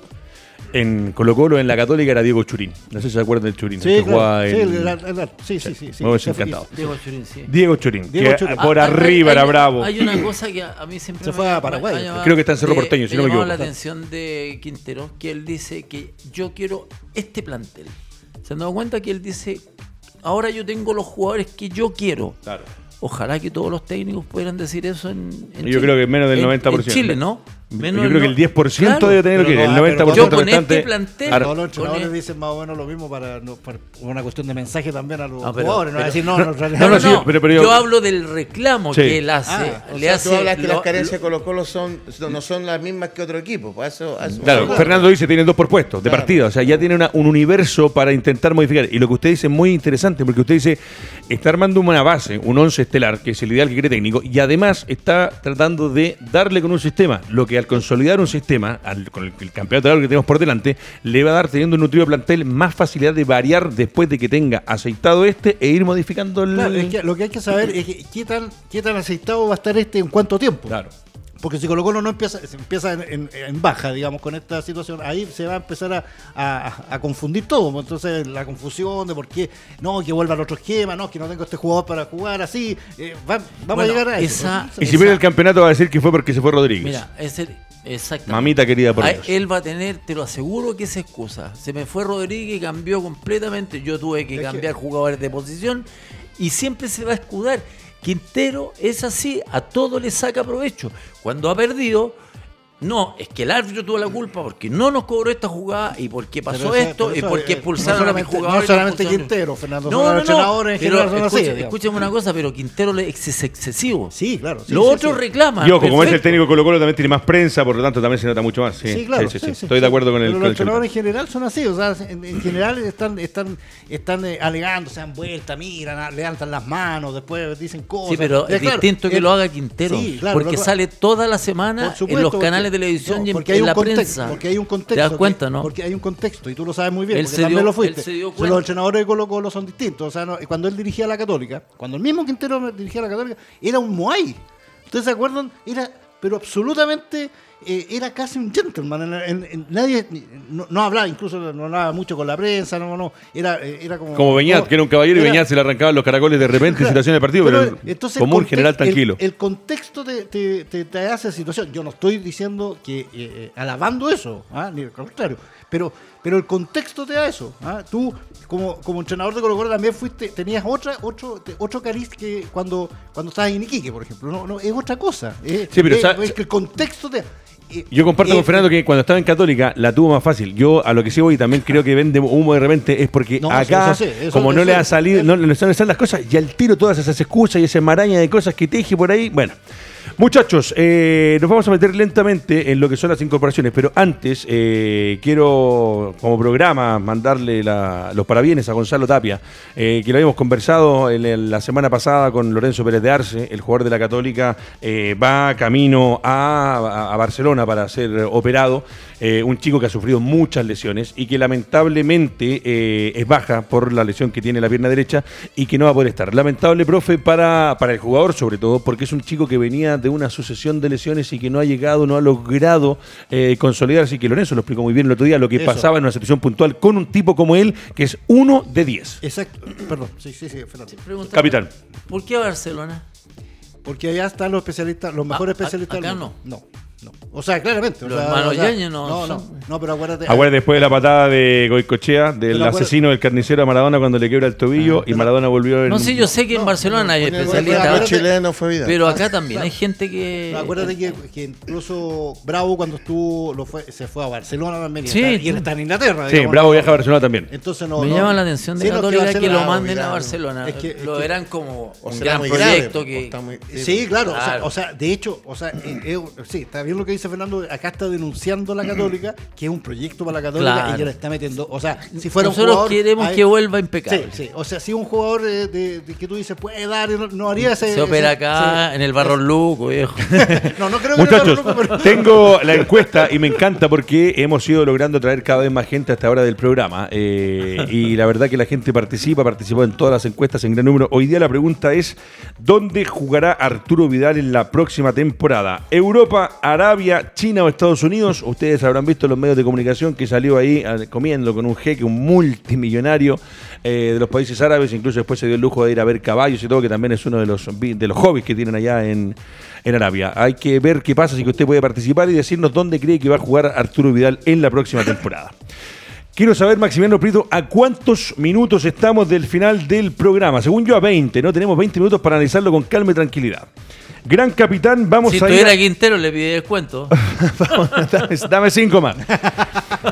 en Colo Colo, en la Católica, era Diego Churín. No sé si se acuerdan del Churín. Sí, el que claro. jugaba Sí, en- el- el- el- sí, sí, sí, sí. Me encantado. Diego Churín, sí. Diego Churín, Diego que Churín. por Ah, arriba hay- era bravo. Hay una cosa que a, a mí siempre Se me- fue a me- Paraguay. me ha llamado- Creo que está en Cerro Porteño, si me no me equivoco. la atención de Quintero, que él dice que yo quiero este plantel. ¿Se han dado cuenta que él dice, ahora yo tengo los jugadores que yo quiero? Claro. Ojalá que todos los técnicos pudieran decir eso en, en Yo creo que menos del En- 90%. En Chile, ¿no? Yo creo que el no- 10% Claro. debe tener que no, el ah, pero 90% yo con restante. este plantel- Todos los entrenadores dicen más o menos lo mismo para, no, para una cuestión de mensaje también a los pero- jugadores. No, pero- decir, no, no, sí, no. pero- pero yo- yo... hablo del reclamo Sí. que él hace. Ah, O le sea, hace tú hablas que lo- las carencias de Colo Colo son, no son las mismas que otro equipo. pues, eso- eso- Claro, Fernando dice tienen dos por puesto de Claro. partida, o sea, ya tiene una- un universo para intentar modificar. Y lo que usted dice es muy interesante, porque usted dice, está armando una base, un once estelar, que es el ideal que quiere técnico, y además está tratando de darle con un sistema, lo que al consolidar un sistema, al- con el, el campeonato que tenemos por delante, le va a dar, teniendo un nutrido plantel, más facilidad de variar después de que tenga aceitado este e ir modificando el... Claro, es que lo que hay que saber es que, qué, tan, qué tan aceitado va a estar este en cuánto tiempo. Claro. Porque si Colo Colo no empieza, se empieza en, en- en baja, digamos, con esta situación, ahí se va a empezar a, a- a confundir todo. pues, Entonces, la confusión de por qué, no, que vuelva al otro esquema, no, que no tengo este jugador para jugar así. eh, va- vamos Bueno, a llegar a eso. esa- Y si pierde el campeonato va a decir que fue porque se fue Rodríguez. Mira, es el, exactamente. Mamita querida por Ah, Dios. Él va a tener, te lo aseguro que esa excusa. Se me fue Rodríguez y cambió completamente. Yo tuve que Es que- cambiar jugadores de posición y siempre se va a escudar. Quintero es así, a todo le saca provecho. Cuando ha perdido, no, es que el árbitro tuvo la culpa porque no nos cobró esta jugada y porque pasó esto pero y porque expulsaron no a mi jugador. no solamente Quintero, Fernando, No, no, los no, entrenadores en pero general son así, escúcheme una cosa, pero Quintero le- es, es excesivo. Sí, claro. sí, Los sí, otros sí. reclaman. Y ojo, como es el técnico de Colo Colo, también tiene más prensa, por lo tanto también se nota mucho más. Sí, Sí, claro. sí, sí, sí, sí. sí, Estoy sí. de acuerdo con el Pero con el los entrenadores en general son así, o sea, en, en general están, están, están eh, alegando, se dan vuelta, miran, levantan las manos, después dicen cosas. Sí, pero es distinto que lo haga Quintero. Porque lo- sale toda la semana en los canales de televisión no, y en, porque hay en un la contexto, prensa. Porque hay un contexto. ¿Te das que- cuenta, no? Porque hay un contexto y tú lo sabes muy bien, Él porque se también dio- lo fuiste. él se dio O sea, cuenta. Los entrenadores de Colo Colo son distintos. O sea, no- cuando él dirigía a la Católica, cuando el mismo Quintero dirigía a la Católica, era un Moai. ¿Ustedes se acuerdan? Era pero absolutamente eh, era casi un gentleman. En- en- en- nadie no, no hablaba, incluso no hablaba mucho con la prensa, no, no. Era, eh, era como. Como Beñat, que era un caballero y Beñat se le arrancaban los caracoles de repente en situación de partido, pero, pero, entonces, como un el general el- tranquilo. El, contexto te, te, te- te hace situación. Yo no estoy diciendo que eh, eh, alabando eso, ¿ah? ni al contrario. Pero, pero el contexto te da eso. ¿ah? Tú, como, como entrenador de Colo Colo, también fuiste, tenías otra, otro, otro cariz que cuando, cuando estabas en Iquique, por ejemplo. No, no, es otra cosa. Es, Sí, pero es- que el contexto te. eh, Yo comparto eh, con Fernando que cuando estaba en Católica la tuvo más fácil. Yo a lo que sí voy y también creo que vende humo de repente es porque No, acá, eso sí, eso- como no le ha salido, no le salen las cosas, y al tiro todas esas excusas y esa maraña de cosas que teje por ahí. Bueno, muchachos, eh, nos vamos a meter lentamente en lo que son las incorporaciones, pero antes eh, quiero, como programa, mandarle los parabienes a Gonzalo Tapia, eh, que lo habíamos conversado en la semana pasada con Lorenzo Pérez de Arce, el jugador de la Católica, eh, va camino a, a- Barcelona para ser operado. un chico que ha sufrido muchas lesiones y que lamentablemente es baja por la lesión que tiene la pierna derecha y que no va a poder estar. Lamentable, profe, para, para el jugador sobre todo, porque es un chico que venía de una sucesión de lesiones y que no ha llegado, no ha logrado eh, consolidarse y que Lorenzo lo explicó muy bien el otro día, lo que Eso. pasaba en una situación puntual con un tipo como él, que es uno de diez. Exacto. Perdón, sí, sí, sí, Fernando. Capitán. ¿Por qué Barcelona? Porque allá están los especialistas, los mejores Ah, a- especialistas. acá mundo. No. No. O sea, claramente. o Los sea, hermanos o sea, Yañez no No, no, son- no, pero acuérdate. Aguarde después de la patada de Goicochea, del acuérdate- asesino del carnicero a Maradona cuando le quiebra el tobillo y Maradona volvió en No sé, yo sé que en no, Barcelona hay especialistas, acuérdate- chileno fue vida. pero acá también hay gente que... Acuérdate que, que incluso Bravo cuando estuvo lo fue, se fue a Barcelona también y, Sí, está, y está en Inglaterra. Sí, digamos, Bravo no- viaja a Barcelona también. Entonces no, Me no- llama la atención de Sí, que Católica que, Barcelona- lo manden a. Barcelona. Es que- es lo verán como O un gran proyecto que... Sí, claro, o sea- Claro. O, sea, de hecho, o sea, eh, eh, sí, está bien lo que dice Fernando, acá está denunciando la Católica, que es un proyecto para la Católica Claro. y que le está metiendo, o sea, si fuera Nosotros un jugador... queremos que vuelva Sí, impecable. sí, o sea, si un jugador eh, de, de que tú dices puede dar, no, no haría ese... Se opera ese- acá sí. en el Barro Luco, viejo. No, no creo que Muchachos, no, pero- tengo la encuesta y me encanta porque hemos ido logrando traer cada vez más gente hasta ahora del programa. eh, y la verdad que la gente participa, participó en todas las encuestas en gran número. Hoy día la pregunta es: ¿dónde jugará Arturo Vidal en la próxima temporada? ¿Europa, Arabia, China o Estados Unidos? Ustedes habrán visto los medios de comunicación que salió ahí eh, comiendo con un jeque, un multimillonario eh, de los países árabes. Incluso después se dio el lujo de ir a ver caballos y todo, que también es uno de los, de los hobbies que tienen allá en, en Arabia. Hay que ver qué pasa, si que usted puede participar y decirnos dónde cree que va a jugar Arturo Vidal en la próxima temporada. Quiero saber, Maximiliano Prieto, ¿a cuántos minutos estamos del final del programa? Según yo, a 20, ¿no? Tenemos 20 minutos para analizarlo con calma y tranquilidad. Gran capitán, vamos si a ir. estuviera a- Quintero le pide descuento. dame, dame cinco más.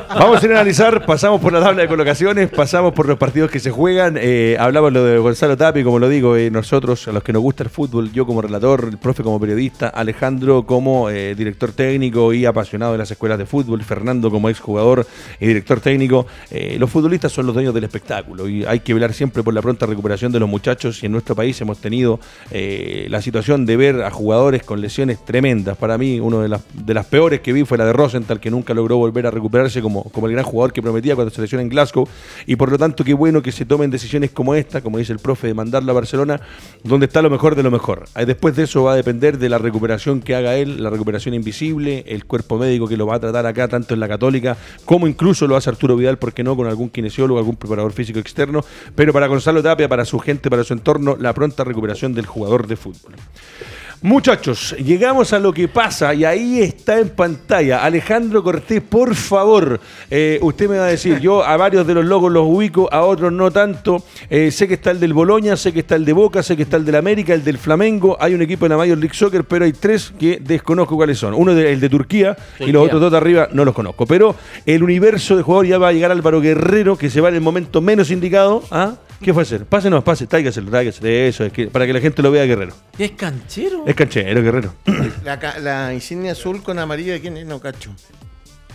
Vamos a ir a analizar, pasamos por la tabla de colocaciones, pasamos por los partidos que se juegan, eh, hablamos lo de Gonzalo Tapi, como lo digo, eh, nosotros, a los que nos gusta el fútbol, yo como relator, el profe como periodista, Alejandro como eh, director técnico y apasionado de las escuelas de fútbol, Fernando como exjugador y director técnico, eh, los futbolistas son los dueños del espectáculo y hay que velar siempre por la pronta recuperación de los muchachos y en nuestro país hemos tenido la situación de ver a jugadores con lesiones tremendas. Para mí, una de las, de las peores que vi fue la de Rosenthal, que nunca logró volver a recuperarse como, como el gran jugador que prometía cuando se lesionó en Glasgow. Y por lo tanto, qué bueno que se tomen decisiones como esta, como dice el profe, de mandarlo a Barcelona, donde está lo mejor de lo mejor. Después de eso va a depender de la recuperación que haga él, la recuperación invisible, el cuerpo médico que lo va a tratar acá, tanto en la Católica, como incluso lo hace Arturo Vidal, porque no, con algún kinesiólogo, algún preparador físico externo. Pero para Gonzalo Tapia, para su gente, para su entorno, la pronta recuperación del jugador de fútbol. Muchachos, llegamos a lo que pasa y ahí está en pantalla. Alejandro Cortés, por favor, eh, usted me va a decir, yo a varios de los logos los ubico, a otros no tanto. Eh, sé que está el del Boloña, sé que está el de Boca, sé que está el del América, el del Flamengo. Hay un equipo de la Major League Soccer, pero hay tres que desconozco cuáles son. Uno es el de Turquía, y Turquía. los otros dos de arriba no los conozco. Pero el universo de jugador ya va a llegar Álvaro Guerrero, que se va en el momento menos indicado. ¿Ah? ¿Qué fue a hacer? Pásenos, pase, tráigaselo, tráigaselo. Eso, es que, para que la gente lo vea Guerrero. Es canchero. Es canchero, Guerrero. La, ca- la insignia azul con amarillo de quién es, no cacho.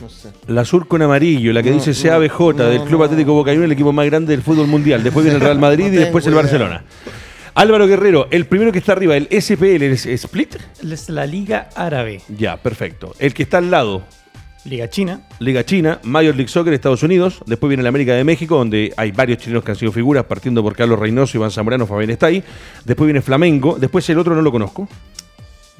No sé. La azul con amarillo, la que No, dice no, CABJ no, del Club no. Atlético Boca Juniors, el equipo más grande del fútbol mundial. Después viene el Real Madrid No y después el idea. Barcelona. Álvaro Guerrero, el primero que está arriba, el SPL, ¿el Split? Es la Liga Árabe, Ya, perfecto. El que está al lado, Liga China, Liga China, Major League Soccer, Estados Unidos. Después viene la América de México, donde hay varios chilenos que han sido figuras, partiendo por Carlos Reynoso, Iván Zamorano, Fabián está ahí. Después viene Flamengo. Después el otro no lo conozco.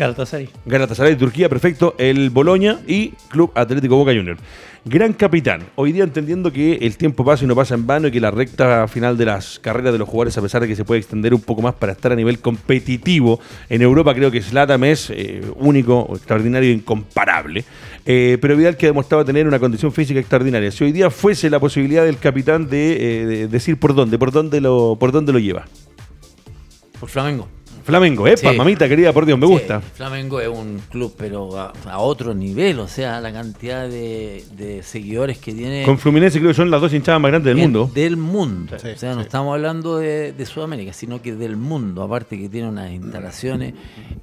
Galatasaray. Galatasaray Turquía, perfecto. El Boloña y Club Atlético Boca Junior. Gran capitán. Hoy día entendiendo que el tiempo pasa y no pasa en vano y que la recta final de las carreras de los jugadores, a pesar de que se puede extender un poco más para estar a nivel competitivo en Europa, creo que Zlatan es eh, único, extraordinario e incomparable. Eh, pero Vidal que ha demostrado tener una condición física extraordinaria. Si hoy día fuese la posibilidad del capitán de, eh, de decir por dónde, por dónde lo, por dónde lo lleva. Por Flamengo. Flamengo, epa, Sí. mamita querida, por Dios, me Sí, gusta. Flamengo es un club, pero a, a otro nivel, o sea, la cantidad de, de seguidores que tiene. Con Fluminense creo que son las dos hinchadas más grandes del en- mundo. Del mundo. Sí, o sea, no estamos hablando de, de Sudamérica, sino que del mundo. Aparte que tiene unas instalaciones.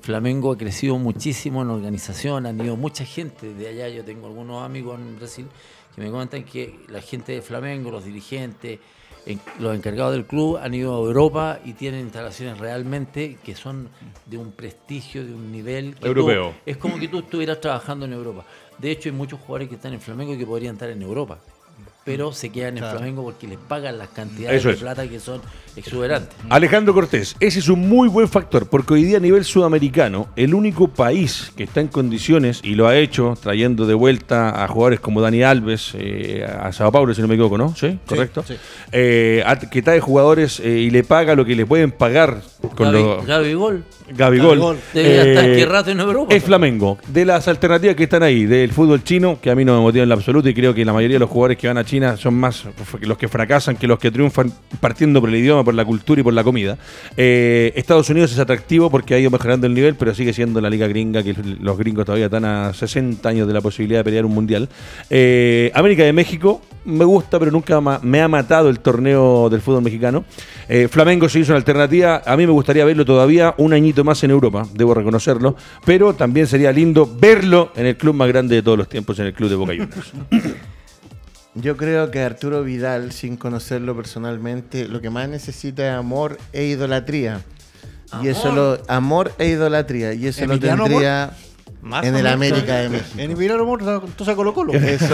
Flamengo ha crecido muchísimo en organización, han ido mucha gente de allá. Yo tengo algunos amigos en Brasil que me comentan que la gente de Flamengo, los dirigentes, en- los encargados del club han ido a Europa y tienen instalaciones realmente que son de un prestigio, de un nivel que tú- Europeo. es como que tú estuvieras trabajando en Europa. De hecho, hay muchos jugadores que están en Flamengo que podrían estar en Europa, pero se quedan en Flamengo porque les pagan las cantidades Eso de es. plata que son exuberantes. Alejandro Cortés, ese es un muy buen factor, porque hoy día a nivel sudamericano, el único país que está en condiciones, y lo ha hecho, trayendo de vuelta a jugadores como Dani Alves, eh, a Sao Paulo, si no me equivoco, ¿no? ¿Sí? ¿Correcto? sí. Eh, que trae jugadores eh, y le paga lo que le pueden pagar con Gaby, los... Gaby Gol Gabigol. Gabigol. Eh, estar qué rato en Europa. Es Flamengo. De las alternativas que están ahí, del fútbol chino, que a mí no me motiva en lo absoluto y creo que la mayoría de los jugadores que van a China son más los que fracasan que los que triunfan partiendo por el idioma, por la cultura y por la comida. Eh, Estados Unidos es atractivo porque ha ido mejorando el nivel, pero sigue siendo la liga gringa, que los gringos todavía están a 60 años de la posibilidad de pelear un mundial. Eh, América de México me gusta, pero nunca me ha matado el torneo del fútbol mexicano. Eh, Flamengo se hizo una alternativa. A mí me gustaría verlo todavía un añito más en Europa, debo reconocerlo. Pero también sería lindo verlo en el club más grande de todos los tiempos, en el club de Boca Juniors. Yo creo que Arturo Vidal, sin conocerlo personalmente, lo que más necesita es amor e idolatría. Y eso lo amor e idolatría y eso lo tendría Más en el América de México. En Emiliano Amor, entonces a Colo Colo. Eso, Si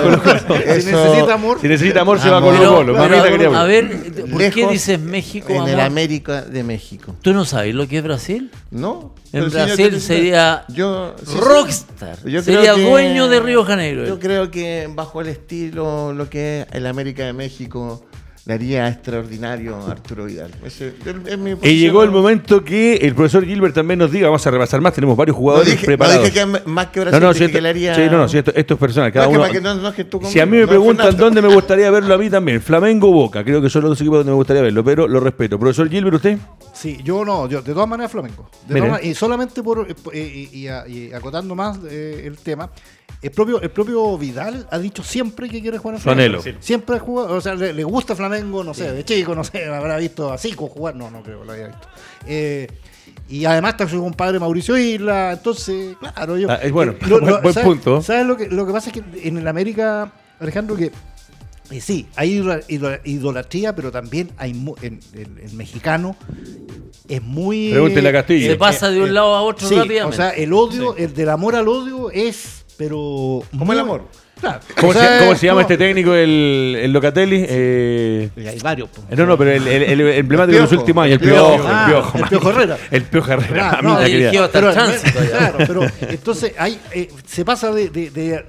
eso- necesita amor, Si necesita amor, se va Pero- los bolos. pero, quería a ver. ver, ¿por qué lejos dices México, en el amor? América de México. ¿Tú no sabes lo que es Brasil? ¿No? En Pero si Brasil sería yo, sí, rockstar. Yo sería que- dueño de Río Janeiro. Yo creo que bajo el estilo, lo que es el América de México, le haría extraordinario a Arturo Vidal. Ese- es- es mi Y llegó el momento que el profesor Gilbert también nos diga, vamos a repasar más, tenemos varios No jugadores dije, no preparados. dije que más que no, Brasil, no, dije si esto, que le haría... sí, no, no, si esto, esto es personal. Cada No, uno, para que no- no es que tú si a mí me no, preguntan Fernando. dónde me gustaría verlo a mí también, Flamengo o Boca, creo que son los dos equipos donde me gustaría verlo, pero lo respeto. Profesor Gilbert, ¿usted? Sí, yo no, yo de todas maneras flamenco. De todas maneras, y solamente por eh, y, y- y acotando más eh, el tema, el propio, el propio Vidal ha dicho siempre que quiere jugar en Su anhelo. Flamengo. Siempre ha jugado, o sea, le, le gusta Flamengo, no sé, de chico, no sé, habrá visto a Zico jugar, no, no creo, lo haya visto. Eh, y además está su compadre Mauricio Isla, entonces, claro, yo. Ah, es bueno, eh, buen- buen ¿sabes- punto. ¿Sabes lo que, lo que pasa? Es que en el América, Alejandro, que y sí, hay idola- idola- idolatría, pero también hay el, el mexicano es muy Pregúntele a Castillo. Se pasa de un lado a otro sí, rápidamente. O sea, el odio, el del amor al odio es, pero Como el amor. Claro. ¿Cómo, O sea, se, cómo se llama no, este técnico, el, el Locatelli? Eh, y Hay varios. no, no, pero el, el- el emblemático de los últimos años, el El piojo, Piojo. el Ah, piojo. el Piojo Herrera. El piojo Herrera, mamita no, querida. dirigió hasta Pero, el claro, pero entonces hay, eh, se pasa de, de, de-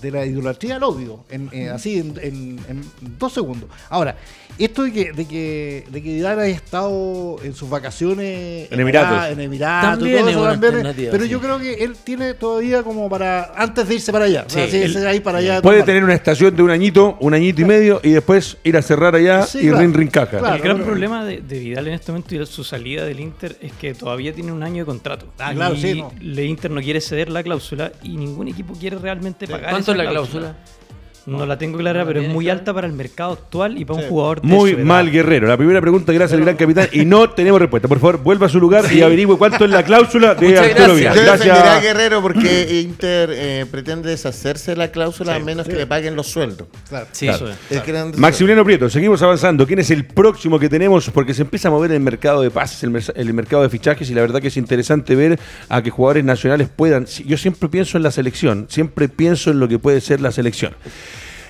de la idolatría al odio, en, eh, así en, en- en dos segundos. Ahora, esto de que, de que, de que Vidal haya estado en sus vacaciones En Emiratos. en Emiratos, También todo es eso también, pero sí. yo creo que él tiene todavía como para, antes de irse para allá, Sí, así, él- ese ahí para allá. Puede tomar. tener una estación de un añito, un añito y medio, y después ir a cerrar allá Sí, y claro. rin rin caca. Claro. el gran pero- problema de, de Vidal en este momento y de su salida del Inter es que todavía tiene un año de contrato. Ah, claro, y sí, no. el Inter no quiere ceder la cláusula y ningún equipo quiere realmente pagar ¿Cuánto esa es la cláusula? No la tengo clara, ¿No la pero es muy alta para el mercado actual y para Sí. un jugador de Muy su edad. mal, Guerrero. La primera pregunta, gracias al gran capitán, y no tenemos respuesta. Por favor, vuelva a su lugar y averigüe cuánto es la cláusula de Muchas Arturo gracias. Vidal. Yo defenderé a Gracias. Guerrero porque Inter eh, pretende deshacerse de la cláusula a menos sí. que le paguen los sueldos. Claro. Sí, Eso es. Es que eran- Maximiliano Prieto, seguimos avanzando. ¿Quién es el próximo que tenemos? Porque se empieza a mover el mercado de pases, el, mer- el mercado de fichajes, y la verdad que es interesante ver a que jugadores nacionales puedan. si- Yo siempre pienso en la selección, siempre pienso en lo que puede ser la selección.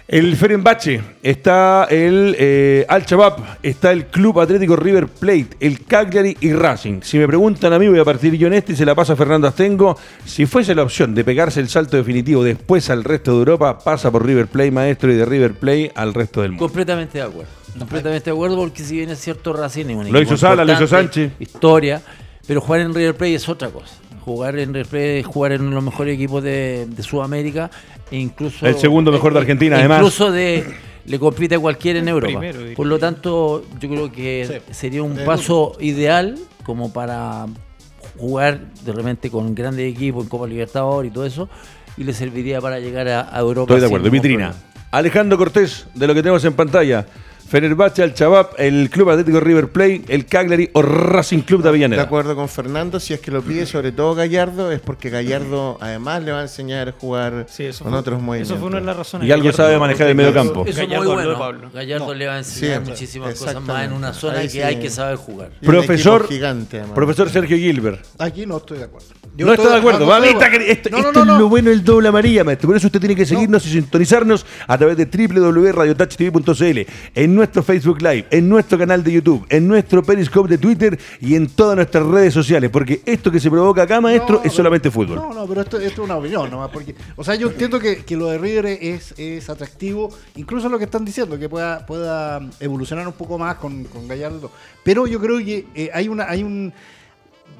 El Ferenbache, está el eh, Al Shabab, está el Club Atlético River Plate, el Cagliari y Racing. Si me preguntan a mí, voy a partir yo en este y se la paso a Fernando Astengo. Si fuese la opción de pegarse el salto definitivo después al resto de Europa, pasa por River Plate, maestro, y de River Plate al resto del mundo. Completamente de acuerdo. Completamente de acuerdo porque si bien es cierto Racing es un Lo hizo Sala, lo hizo Sánchez. Historia, pero jugar en River Plate es otra cosa. Jugar en es jugar en los mejores equipos de, de Sudamérica e incluso... El segundo mejor de Argentina, e además. Incluso de, le compite a cualquiera en Europa. primero, Por lo tanto, yo creo que sería un paso ideal como para jugar de repente con grandes equipos en Copa Libertadores y todo eso y le serviría para llegar a, a Europa. Estoy de acuerdo. Vitrina. problema. Alejandro Cortés, de lo que tenemos en pantalla. Fenerbahce, Al Chabab, el Club Atlético River Plate, el Cagliari o Racing Club de De Avellaneda. acuerdo con Fernando, si es que lo pide sobre todo Gallardo, es porque Gallardo además le va a enseñar a jugar Sí, eso con fue, otros movimientos. Eso fue una de las razones. Y algo Gallardo- sabe manejar el medio campo. Eso es muy de bueno. Pablo. Gallardo le va a enseñar Sí, muchísimas cosas más en una zona Ahí que sí. hay que saber jugar. Profesor, gigante, profesor Sergio Gilbert. Aquí no estoy de acuerdo. no está de acuerdo. Que esto, no, no, esto no, es lo no. bueno del doble amarilla, maestro. Por eso usted tiene que seguirnos y sintonizarnos a través de www.radiotouchtv.cl, en nuestro Facebook Live, en nuestro canal de YouTube, en nuestro Periscope de Twitter y en todas nuestras redes sociales. Porque esto que se provoca acá, maestro, No, es pero- solamente fútbol. No, no, pero esto, esto es una opinión nomás. Porque, o sea, yo entiendo que, que lo de River es, es atractivo, incluso lo que están diciendo, que pueda, pueda evolucionar un poco más con, con Gallardo. Pero yo creo que eh, hay una hay un.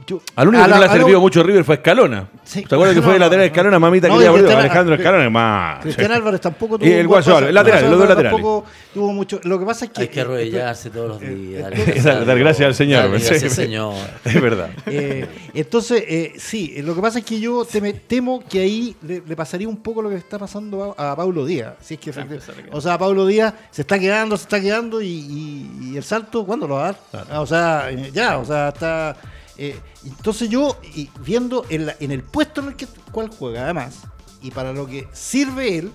Yo- Al único a que no le ha servido mucho River fue Escalona. Sí. ¿Te acuerdas que fue de no, lateral no. Escalona? Mamita y volver. Cristian- Alejandro Escalona, más. Cristian Sí. Álvarez tampoco Y tuvo. el un buen Guaso. Álvarez, lateral, los dos laterales. Tampoco tuvo mucho. Lo que pasa es que. Hay que arrodillarse todos los eh, días. eh, Dar- gracias al Señor, gracias, Señor. Es verdad. Eh, entonces, eh, sí, lo que pasa es que yo temo que ahí le, le pasaría un poco lo que está pasando a, a Pablo Díaz. Si es que efectivamente- empezar a quedar. o sea, Pablo Díaz se está quedando, se está quedando y, y- y el salto, ¿cuándo lo va a dar? Ah, O sea, ya, o sea, está. eh, entonces yo, y viendo en, la- en el puesto en el que cual juega, además, y para lo que sirve él,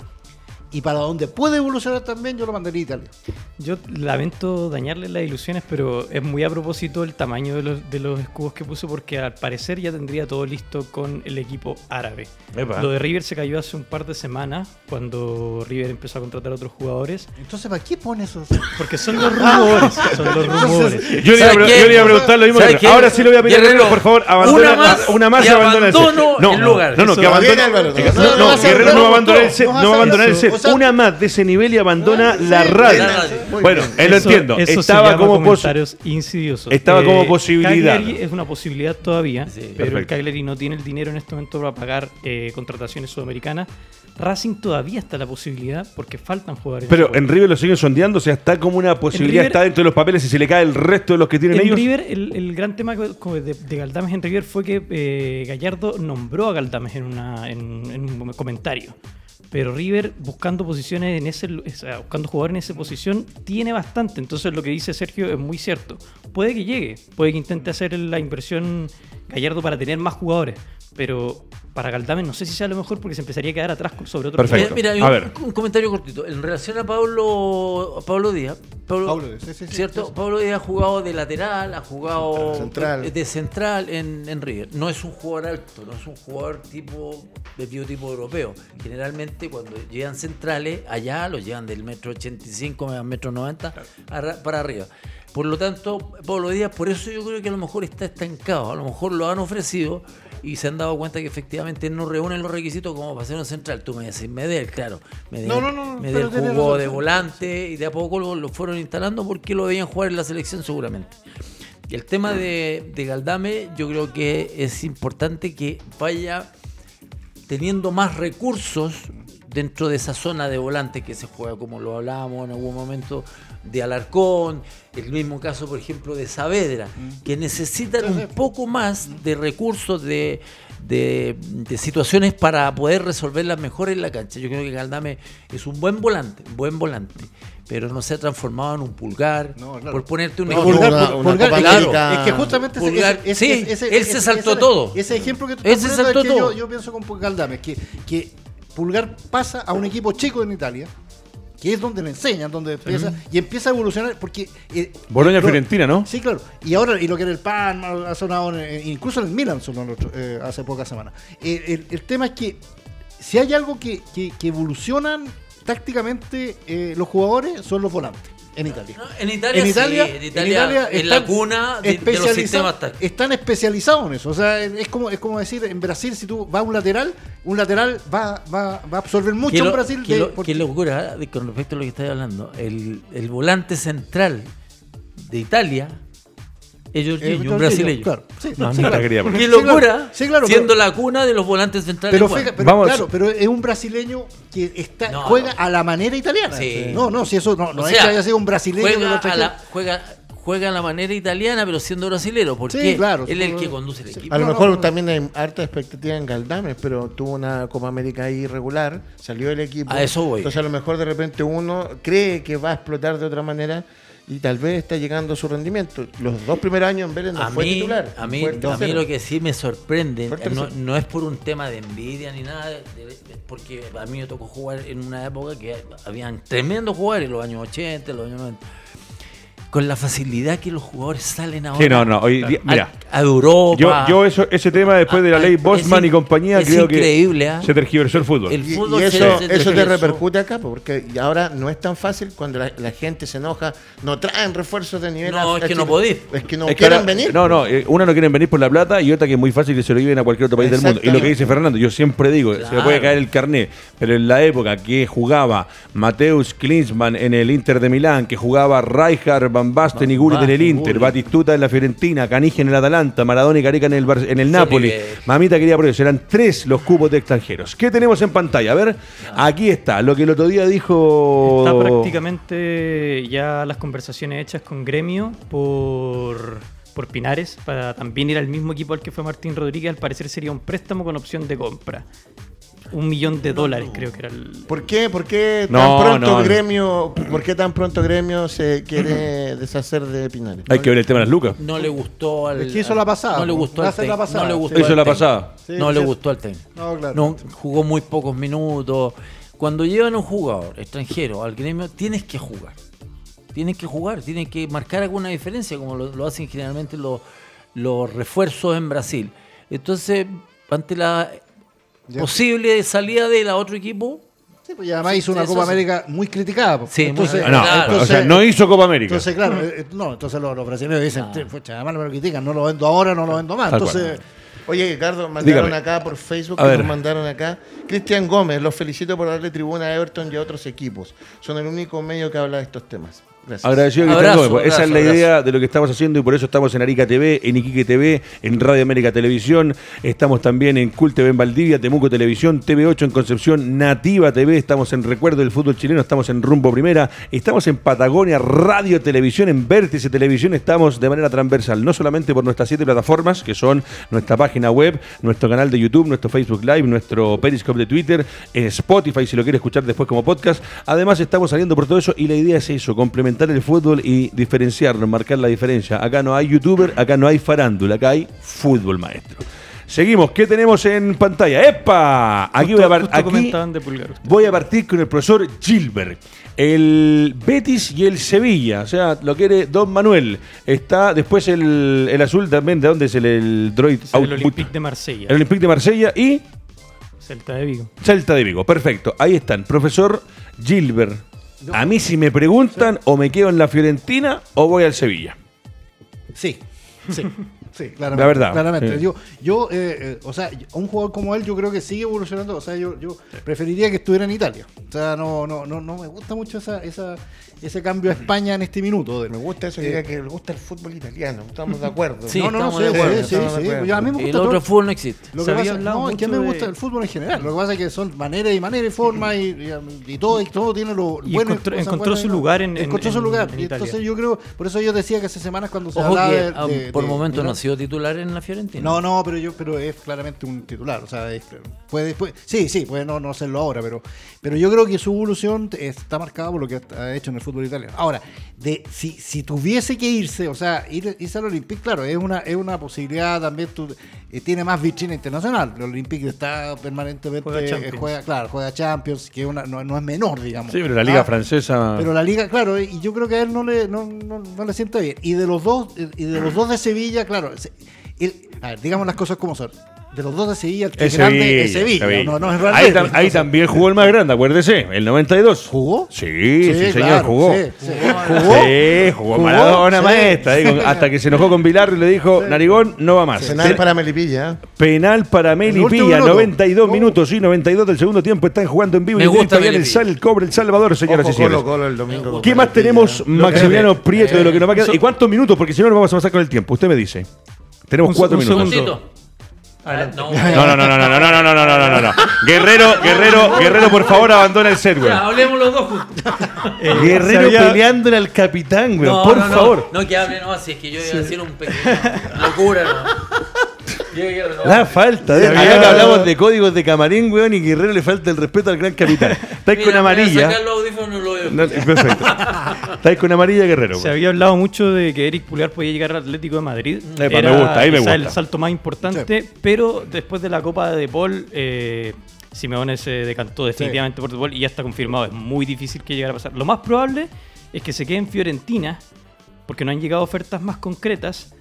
y para donde puede evolucionar también, yo lo mandaría a Italia. Yo lamento dañarle las ilusiones, pero es muy a propósito el tamaño de los, de los escudos que puso, porque al parecer ya tendría todo listo con el equipo árabe. Epa. Lo de River se cayó hace un par de semanas, cuando River empezó a contratar a otros jugadores, Entonces, ¿para qué pone esos? porque son los rumores, son los rumores. Yo le, iba iba a preguntar lo mismo. ¿Sabe que-? Ahora sí lo voy a pedir, Guerrero, por favor, abandona una más una más y y abandona el set. abandono No, el no, lugar. no, no, que abandone. No, No, no, no, no, Guerrero no, no va a abandonar el no, set, Una más de ese nivel y abandona Sí, la radio. la radio. Muy Bueno, él lo entiendo. eso se Estaba llama como comentarios insidiosos. Estaba como posibilidad. Cagliari es una posibilidad todavía, Sí. pero el. Cagliari no tiene el dinero en este momento para pagar eh, contrataciones sudamericanas. Racing todavía está la posibilidad porque faltan jugadores. Pero en River lo siguen sondeando, o sea, está como una posibilidad, River- está dentro de los papeles y se le cae el resto de los que tienen En ellos. River, el, el gran tema de, de Galdames en River fue que eh, Gallardo nombró a Galdames en, una, en, en un comentario. Pero River, buscando posiciones en ese, buscando jugadores en esa posición, tiene bastante. Entonces lo que dice Sergio es muy cierto. Puede que llegue, puede que intente hacer la inversión Gallardo para tener más jugadores. Pero para Galdames no sé si sea lo mejor porque se empezaría a quedar atrás sobre otro Perfecto. Mira, mira, hay A un, ver. un comentario cortito. En relación a Pablo, a Pablo Díaz. Pablo, Pablo Díaz, sí, sí, sí, ¿cierto? sí, sí. Pablo Díaz ha jugado de lateral, ha jugado Central. de central en, en River. No es un jugador alto, no es un jugador tipo de biotipo europeo. Generalmente cuando llegan centrales, allá los llevan del metro 85 al metro 90 arra- para arriba. Por lo tanto, Pablo Díaz, por eso yo creo que a lo mejor está estancado. A lo mejor lo han ofrecido y se han dado cuenta que efectivamente no reúnen los requisitos como para ser un central. Tú me decís Medel, claro. Medel, No, no, no, Medel jugó de volante y de a poco lo, lo fueron instalando porque lo veían jugar en la selección seguramente. Y el tema de, de Galdame, yo creo que es importante que vaya teniendo más recursos dentro de esa zona de volante que se juega, como lo hablábamos en algún momento, de Alarcón, el mismo caso, por ejemplo, de Saavedra, que necesitan un poco más de recursos, de, de- de situaciones para poder resolverlas mejor en la cancha. Yo creo que Galdame es un buen volante, un buen volante, pero no se ha transformado en un pulgar, No, claro. por ponerte un No, ejemplo. Pulgar, una Pulgar, claro, es que justamente ese- Pulgar, ese- sí, ese- ese- él se saltó ese- todo. Ese ejemplo que tú Él estás se poniendo saltó es que todo. Yo, yo pienso con Galdames, que, que Pulgar pasa a un equipo chico en Italia, que es donde le enseñan, donde empieza, y empieza a evolucionar, porque... eh, Boloña lo- Fiorentina, ¿no? Sí, claro. Y ahora, y lo que era el PAN, ha sonado, en- en- incluso en el Milan sonó otro- eh, hace pocas semanas. Eh, el, el tema es que si hay algo que, que- que evolucionan tácticamente eh, los jugadores son los volantes en Italia. No, en Italia, en Italia, sí, en Italia la cuna de, de los sistemas tácticos. Están especializados en eso. O sea, es como, es como decir, en Brasil, si tú vas a un lateral, un lateral va, va, va a absorber mucho en Brasil. qué de- lo- porque- qué locura, ¿eh? de- con respecto a lo que estás hablando. El, el volante central de Italia es eh, un brasileño. Claro, sí, No, sí, claro. Qué Sí, claro. locura, Sí, claro, siendo pero- la cuna de los volantes centrales. Pero, pero, Vamos. claro, pero es un brasileño que está, No, juega no. a la manera italiana. Sí. No, no, si eso no, no O es sea, que haya sido un brasileño que lo juega, a la, juega, juega a la manera italiana, pero siendo brasilero, porque Sí, claro, él es el que conduce el sí. equipo. A lo no, mejor no. también hay harta expectativa en Galdames, pero tuvo una Copa América ahí irregular, salió del equipo. A eso voy. Entonces a lo mejor de repente uno cree que va a explotar de otra manera y tal vez está llegando a su rendimiento. Los dos primeros años en Vélez no A fue mí, titular. a mí, a mí lo que sí me sorprende, no, no es por un tema de envidia ni nada, de- de- porque a mí me tocó jugar en una época que habían tremendos jugadores, los años 80, los años 90, con la facilidad que los jugadores salen ahora Sí, no, no. Hoy día- mira, a Europa. yo, yo eso, ese tema después de la ley Bosman y compañía es creo increíble, que ¿ah? se tergiversó el fútbol. El Y, fútbol y eso, se eso te repercute acá, porque ahora no es tan fácil cuando la, la gente se enoja, no traen refuerzos de nivel. No, a- es a que no podís. Es que no Es que quieren ahora- venir. No, no, eh, una no quieren venir por la plata y otra que es muy fácil que se lo lleven a cualquier otro país del mundo. Y lo que dice Fernando, yo siempre digo, se le puede caer el carnet, pero en la época que jugaba Mateus Klinsmann en el Inter de Milán, que jugaba Rijkaard, Van Basten y Gullit en el Inter. Batistuta en la Fiorentina, Caniggia en el Atalanta, Maradona y Careca en el, Bar- en el Napoli. Mamita quería por eso, eran tres los cupos de extranjeros. ¿Qué tenemos en pantalla? A ver, aquí está, lo que el otro día dijo... Está prácticamente ya las conversaciones hechas con Gremio por, por Pinares para también ir al mismo equipo al que fue Martín Rodríguez. Al parecer sería un préstamo con opción de compra. Un millón de dólares creo que era el... ¿Por qué, por qué tan No, pronto no, no. gremio, por qué tan pronto gremio se quiere deshacer de Pinares? Hay que ver el tema de las lucas. No le gustó al. Es que hizo la pasada, No le ¿no? gustó al la pasada. No le gustó Hizo al la pasada. Sí, no sí, le sí. gustó al técnico. No, claro. No, jugó muy pocos minutos. Cuando llevan a un jugador extranjero al gremio, tienes que jugar. Tienes que jugar, tienes que marcar alguna diferencia, como lo, lo hacen generalmente los, los refuerzos en Brasil. Entonces, ante la Ya. posible salida del otro equipo, Sí, pues, y además hizo una Copa sí. América muy criticada. pues. Sí, entonces, Ah, no, Claro. o sea, no hizo Copa América. Entonces, claro, eh, no, entonces los, los brasileños dicen, Ah. "Fue, además me lo critican, no lo vendo ahora, no lo vendo más. Tal Entonces, Oye, Ricardo, mandaron Dígame. acá por Facebook, A que ver. nos mandaron acá. Cristian Gómez, los felicito por darle tribuna a Everton y a otros equipos. Son el único medio que habla de estos temas. Gracias. Agradecido que Abrazo, Esa es la abrazo, idea de lo que estamos haciendo y por eso estamos en Arica TV, en Iquique TV, en Radio América Televisión. Estamos también en Cult TV en Valdivia, Temuco Televisión, TV8 en Concepción, Nativa TV. Estamos en Recuerdo del Fútbol Chileno, estamos en Rumbo Primera. Estamos en Patagonia Radio Televisión, en Vértice Televisión. Estamos de manera transversal, no solamente por nuestras siete plataformas, que son nuestra página web, nuestro canal de YouTube, nuestro Facebook Live, nuestro Periscope de Twitter, en Spotify, si lo quiere escuchar después como podcast. Además, estamos saliendo por todo eso y la idea es eso, complementar el fútbol y diferenciarnos, marcar la diferencia. Acá no hay youtuber, acá no hay farándula, acá hay fútbol maestro. Seguimos, ¿qué tenemos en pantalla? ¡Epa! Aquí voy a, aquí voy a partir con el profesor Gilbert. El Betis y el Sevilla, o sea, lo quiere Don Manuel. Está después el, el azul también, ¿de dónde es el, el Droid el? Olympique de Marsella. El Olympique de Marsella y Celta de Vigo. Celta de Vigo. Perfecto. Ahí están. Profesor Gilbert. A mí si me preguntan o me quedo en la Fiorentina o voy al Sevilla. sí, sí. Sí, claramente. La verdad, Claramente. sí. Yo, yo eh, eh, o sea, un jugador como él, yo creo que sigue evolucionando. O sea, yo, yo preferiría que estuviera en Italia. O sea, no, no, no, no me gusta mucho esa, esa, ese cambio a España en este minuto. Me gusta eso, que Eh, diga que le gusta el fútbol italiano. Estamos de acuerdo. Sí, no, no, no, de acuerdo, sí, sí, estamos de acuerdo. A mí me el gusta otro todo- fútbol no existe. Lo que pasa, no, es que a mí me de- gusta el fútbol en general. Lo que pasa es que son maneras y maneras y formas y, y- y todo, y todo tiene lo Y bueno. encontró- encontró su lugar en- en- Encontró su lugar. en y Italia. entonces yo creo, por eso yo decía que hace semanas cuando se Ojo hablaba que de, ah, de- por de- momento de- no ha sido titular en la Fiorentina. No, no, pero yo, pero es claramente un titular, o sea, es- puede, puede- sí, sí, puede no, no hacerlo ahora, pero, pero yo creo que su evolución está marcada por lo que ha hecho en el fútbol italiano. Ahora, de si, si tuviese que irse, o sea, ir, irse al Olympique, claro, es una, es una posibilidad también, tú- eh, tiene más vitrina internacional. El Olympique está permanentemente, Juega eh, juega, claro, juega Champions, que una, no, no es menor, digamos. Sí, pero la liga Ah, francesa. pero la liga, claro, y yo creo que a él no le, no, no- no le sienta bien. Y de los dos, y de los dos de Sevilla, claro, el- a ver, digamos las cosas como son. De los dos de Sevilla, el que Es grande Sevilla, es Sevilla, Sevilla. no, no es Real ahí, tam- ahí también jugó el más grande, acuérdese, el 92. ¿Jugó? Sí, sí, señor, claro, jugó. sí, sí. ¿Jugó? Sí, jugó, ¿Jugó? Maradona, Sí, maestra. sí. digo, hasta que se enojó con Vilar y le dijo, Narigón, no va más. Penal para Melipilla. ¿eh? Penal para el Melipilla, último minuto. 92 Oh. minutos, sí, 92 del segundo tiempo. Están jugando en vivo Me y gusta en el sal, el cobre, el Salvador, señoras y Ojo, señores. Colo Colo el domingo. ¿Qué más tenemos, Maximiliano Prieto, de lo que nos va a quedar? ¿Y cuántos minutos? Porque si no, nos vamos a pasar con el tiempo. Usted me dice. Tenemos cuatro minutos. Ah, no. No, no, no, no, no, no, no, no, no, no, no, no. Guerrero, Guerrero, Guerrero, por favor, abandona el set, Ya, weón. hablemos los dos juntos. Guerrero peleándole al capitán, weón, No, por no, no. favor. No, que hable, no, si es que yo iba a decir un pequeño. Locura, no. La falta de. Acá que hablamos de códigos de camarín, weón, y Guerrero le falta el respeto al gran capitán. Estáis Mira, con me voy a amarilla. sacar los audífonos lo veo. No, perfecto. Estáis con amarilla, Guerrero. Se weón. había hablado mucho de que Eric Puliar podía llegar al Atlético de Madrid. Epa, me gusta, ahí me gusta. el salto más importante, pero después de la Copa de Paul, eh, Simeone se decantó definitivamente por De Paul y ya está confirmado. Es muy difícil que llegara a pasar. Lo más probable es que se quede en Fiorentina, porque no han llegado ofertas más concretas,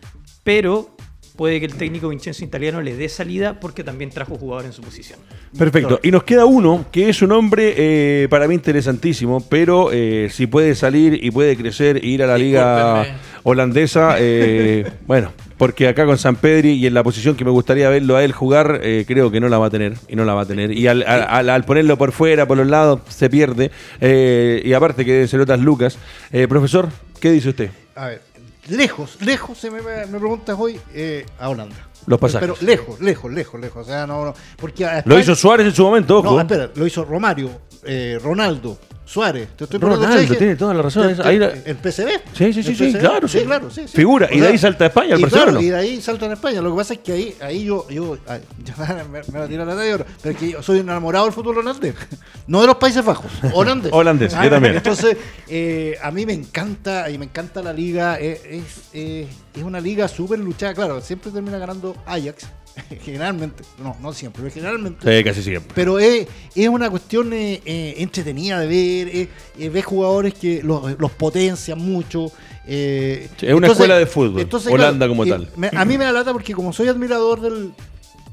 pero puede que el técnico Vincenzo Italiano le dé salida porque también trajo jugadores en su posición. Perfecto. Y nos queda uno que es un hombre eh, para mí interesantísimo, pero eh, si puede salir y puede crecer e ir a la liga holandesa, eh, bueno, porque acá con San Pedri y en la posición que me gustaría verlo a él jugar, eh, creo que no la va a tener y no la va a tener. Y al, al- al- al ponerlo por fuera, por los lados, se pierde. Eh, y aparte que deben ser otras lucas. Eh, profesor, ¿qué dice usted? A ver, lejos, lejos, se me, me preguntas hoy, eh, a Holanda. Los pasajes. Pero lejos, lejos, lejos, lejos. O sea, no, no. Porque Lo hizo Suárez en su momento, ojo. No, espera, lo hizo Romario, eh, Ronaldo, Suárez. Te estoy Ronaldo, tiene toda la razón, te- te- ahí la- El PCB. Sí, sí, sí, El sí, claro, sí. Claro, sí, sí. Figura, y de ahí salta a España, al y Barcelona. claro, y de ahí salta en España. Lo que pasa es que ahí, ahí yo, yo ay, me, me va a tirar la talla ahora, pero es que yo soy enamorado del fútbol holandés. No de los Países Bajos, holandés. Holandés, yo también. Entonces, eh, a mí me encanta, y me encanta la liga. eh, Es, es, es una liga súper luchada, claro, siempre termina ganando Ajax, generalmente. No, no siempre, pero generalmente. Sí, casi siempre. Pero es, es una cuestión eh, eh, entretenida de ver, eh, ves jugadores que los, los potencian mucho. es una escuela de fútbol, Holanda como tal. me- a mí me da lata porque como soy admirador del,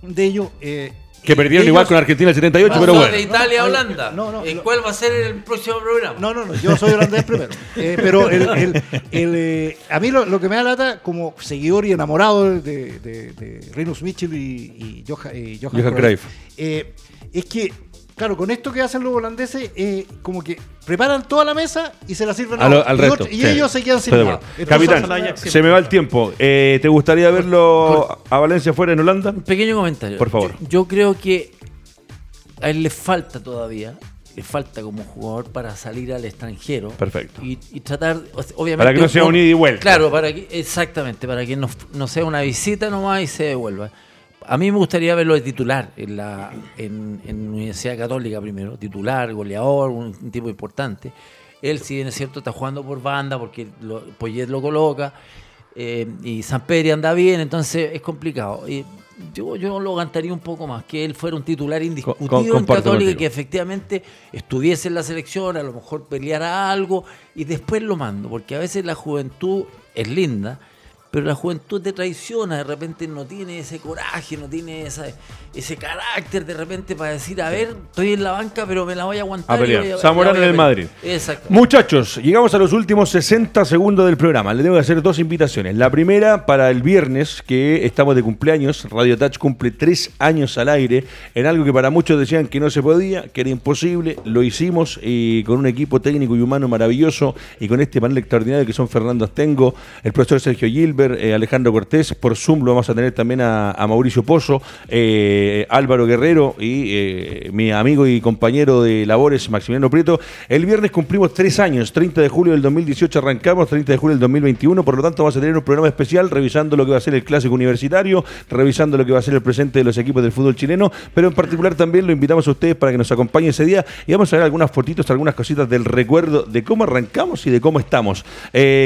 de ellos... eh, Que perdieron ellos- igual con Argentina el 78, pero bueno. de Italia a Holanda. no, no, ¿En no. cuál va a ser el próximo programa? No, no, no, yo soy holandés primero. Eh, pero el, el- el, eh, a mí lo, lo que me da lata, como seguidor y enamorado de, de, de Rinus Mitchell y, y Johan, y Johan Johan Cruyff, Cruyff. eh, es que, claro, con esto que hacen los holandeses, eh, como que preparan toda la mesa y se la sirven a, lo- al y, resto. y sí. ellos se quedan sin Estoy nada. Entonces, Capitán, se me va el tiempo. Eh, ¿Te gustaría verlo a Valencia fuera en Holanda? Un pequeño comentario. Por favor. Yo, yo creo que a él le falta todavía, le falta como jugador para salir al extranjero. Perfecto. Y, y tratar, obviamente. Para que no sea un ida y vuelta. Claro, para que, exactamente, para que no, no sea una visita nomás y se devuelva. A mí me gustaría verlo de titular en la en, en Universidad Católica primero, titular, goleador, un, tipo importante. Él, si bien es cierto, está jugando por banda porque lo, Poyet lo coloca eh, y San Pedro anda bien, entonces es complicado. Y yo, yo lo cantaría un poco más, que él fuera un titular indiscutido con- en comparto Católica que efectivamente estuviese en la selección, a lo mejor peleara algo y después lo mando, porque a veces la juventud es linda, pero la juventud te traiciona, de repente no tiene ese coraje, no tiene esa, ese carácter de repente para decir, a ver, estoy en la banca, pero me la voy a aguantar. A y pelear. voy a- Zamorano en el pelear". Madrid. Exacto. Muchachos, llegamos a los últimos 60 segundos del programa. Le tengo que hacer dos invitaciones. La primera para el viernes, que estamos de cumpleaños. Radio Touch cumple tres años al aire en algo que para muchos decían que no se podía, que era imposible. Lo hicimos y con un equipo técnico y humano maravilloso y con este panel extraordinario que son Fernando Astengo, el profesor Sergio Eh, Alejandro Cortés. Por Zoom lo vamos a tener también a, Mauricio Pozo, eh, Álvaro Guerrero y eh, mi amigo y compañero de labores, Maximiliano Prieto. El viernes cumplimos tres años, 30 de julio del 2018 arrancamos, 30 de julio del 2021, por lo tanto vamos a tener un programa especial revisando lo que va a ser el clásico universitario, revisando lo que va a ser el presente de los equipos del fútbol chileno, pero en particular también lo invitamos a ustedes para que nos acompañen ese día y vamos a ver algunas fotitos, algunas cositas del recuerdo de cómo arrancamos y de cómo estamos.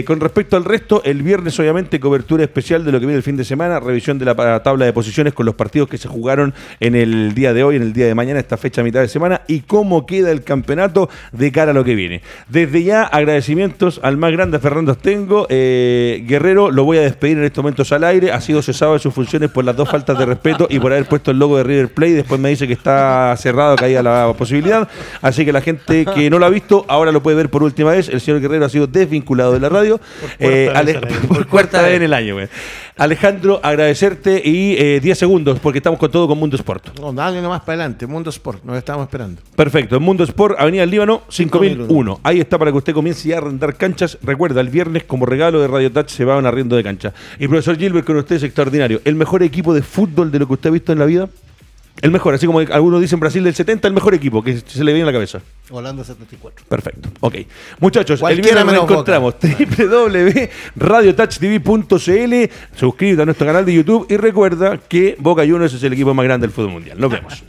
Con respecto al resto, el viernes obviamente cobertura especial de lo que viene el fin de semana, revisión de la tabla de posiciones con los partidos que se jugaron en el día de hoy, en el día de mañana, esta fecha a mitad de semana, y cómo queda el campeonato de cara a lo que viene. Desde ya, agradecimientos al más grande Fernando Astengo. Eh, Guerrero, lo voy a despedir en estos momentos al aire. Ha sido cesado de sus funciones por las dos faltas de respeto y por haber puesto el logo de River Plate. Después me dice que está cerrado, que había la posibilidad. Así que la gente que no lo ha visto, ahora lo puede ver por última vez. El señor Guerrero ha sido desvinculado de la radio. Eh, vez al aire. por cuarta vez en el año, güey. Alejandro, agradecerte y eh, 10 segundos, porque estamos con todo con Mundo Sport. No, dale nomás para adelante. Mundo Sport, nos estamos esperando. Perfecto, Mundo Sport, Avenida del Líbano, 5001. 5001. Ahí está para que usted comience ya a arrendar canchas. Recuerda, el viernes como regalo de Radio Touch se va a un arriendo de cancha. Y profesor Gilbert, con usted es extraordinario. ¿El mejor equipo de fútbol de lo que usted ha visto en la vida? El mejor, así como algunos dicen Brasil del 70, el mejor equipo, que se le viene a la cabeza. Holanda 74. Perfecto. Ok. Muchachos, Cualquiera el viernes nos encontramos. www.radiotouchtv.cl. Suscríbete a nuestro canal de YouTube y recuerda que Boca Juniors es el equipo más grande del fútbol mundial. Nos vemos.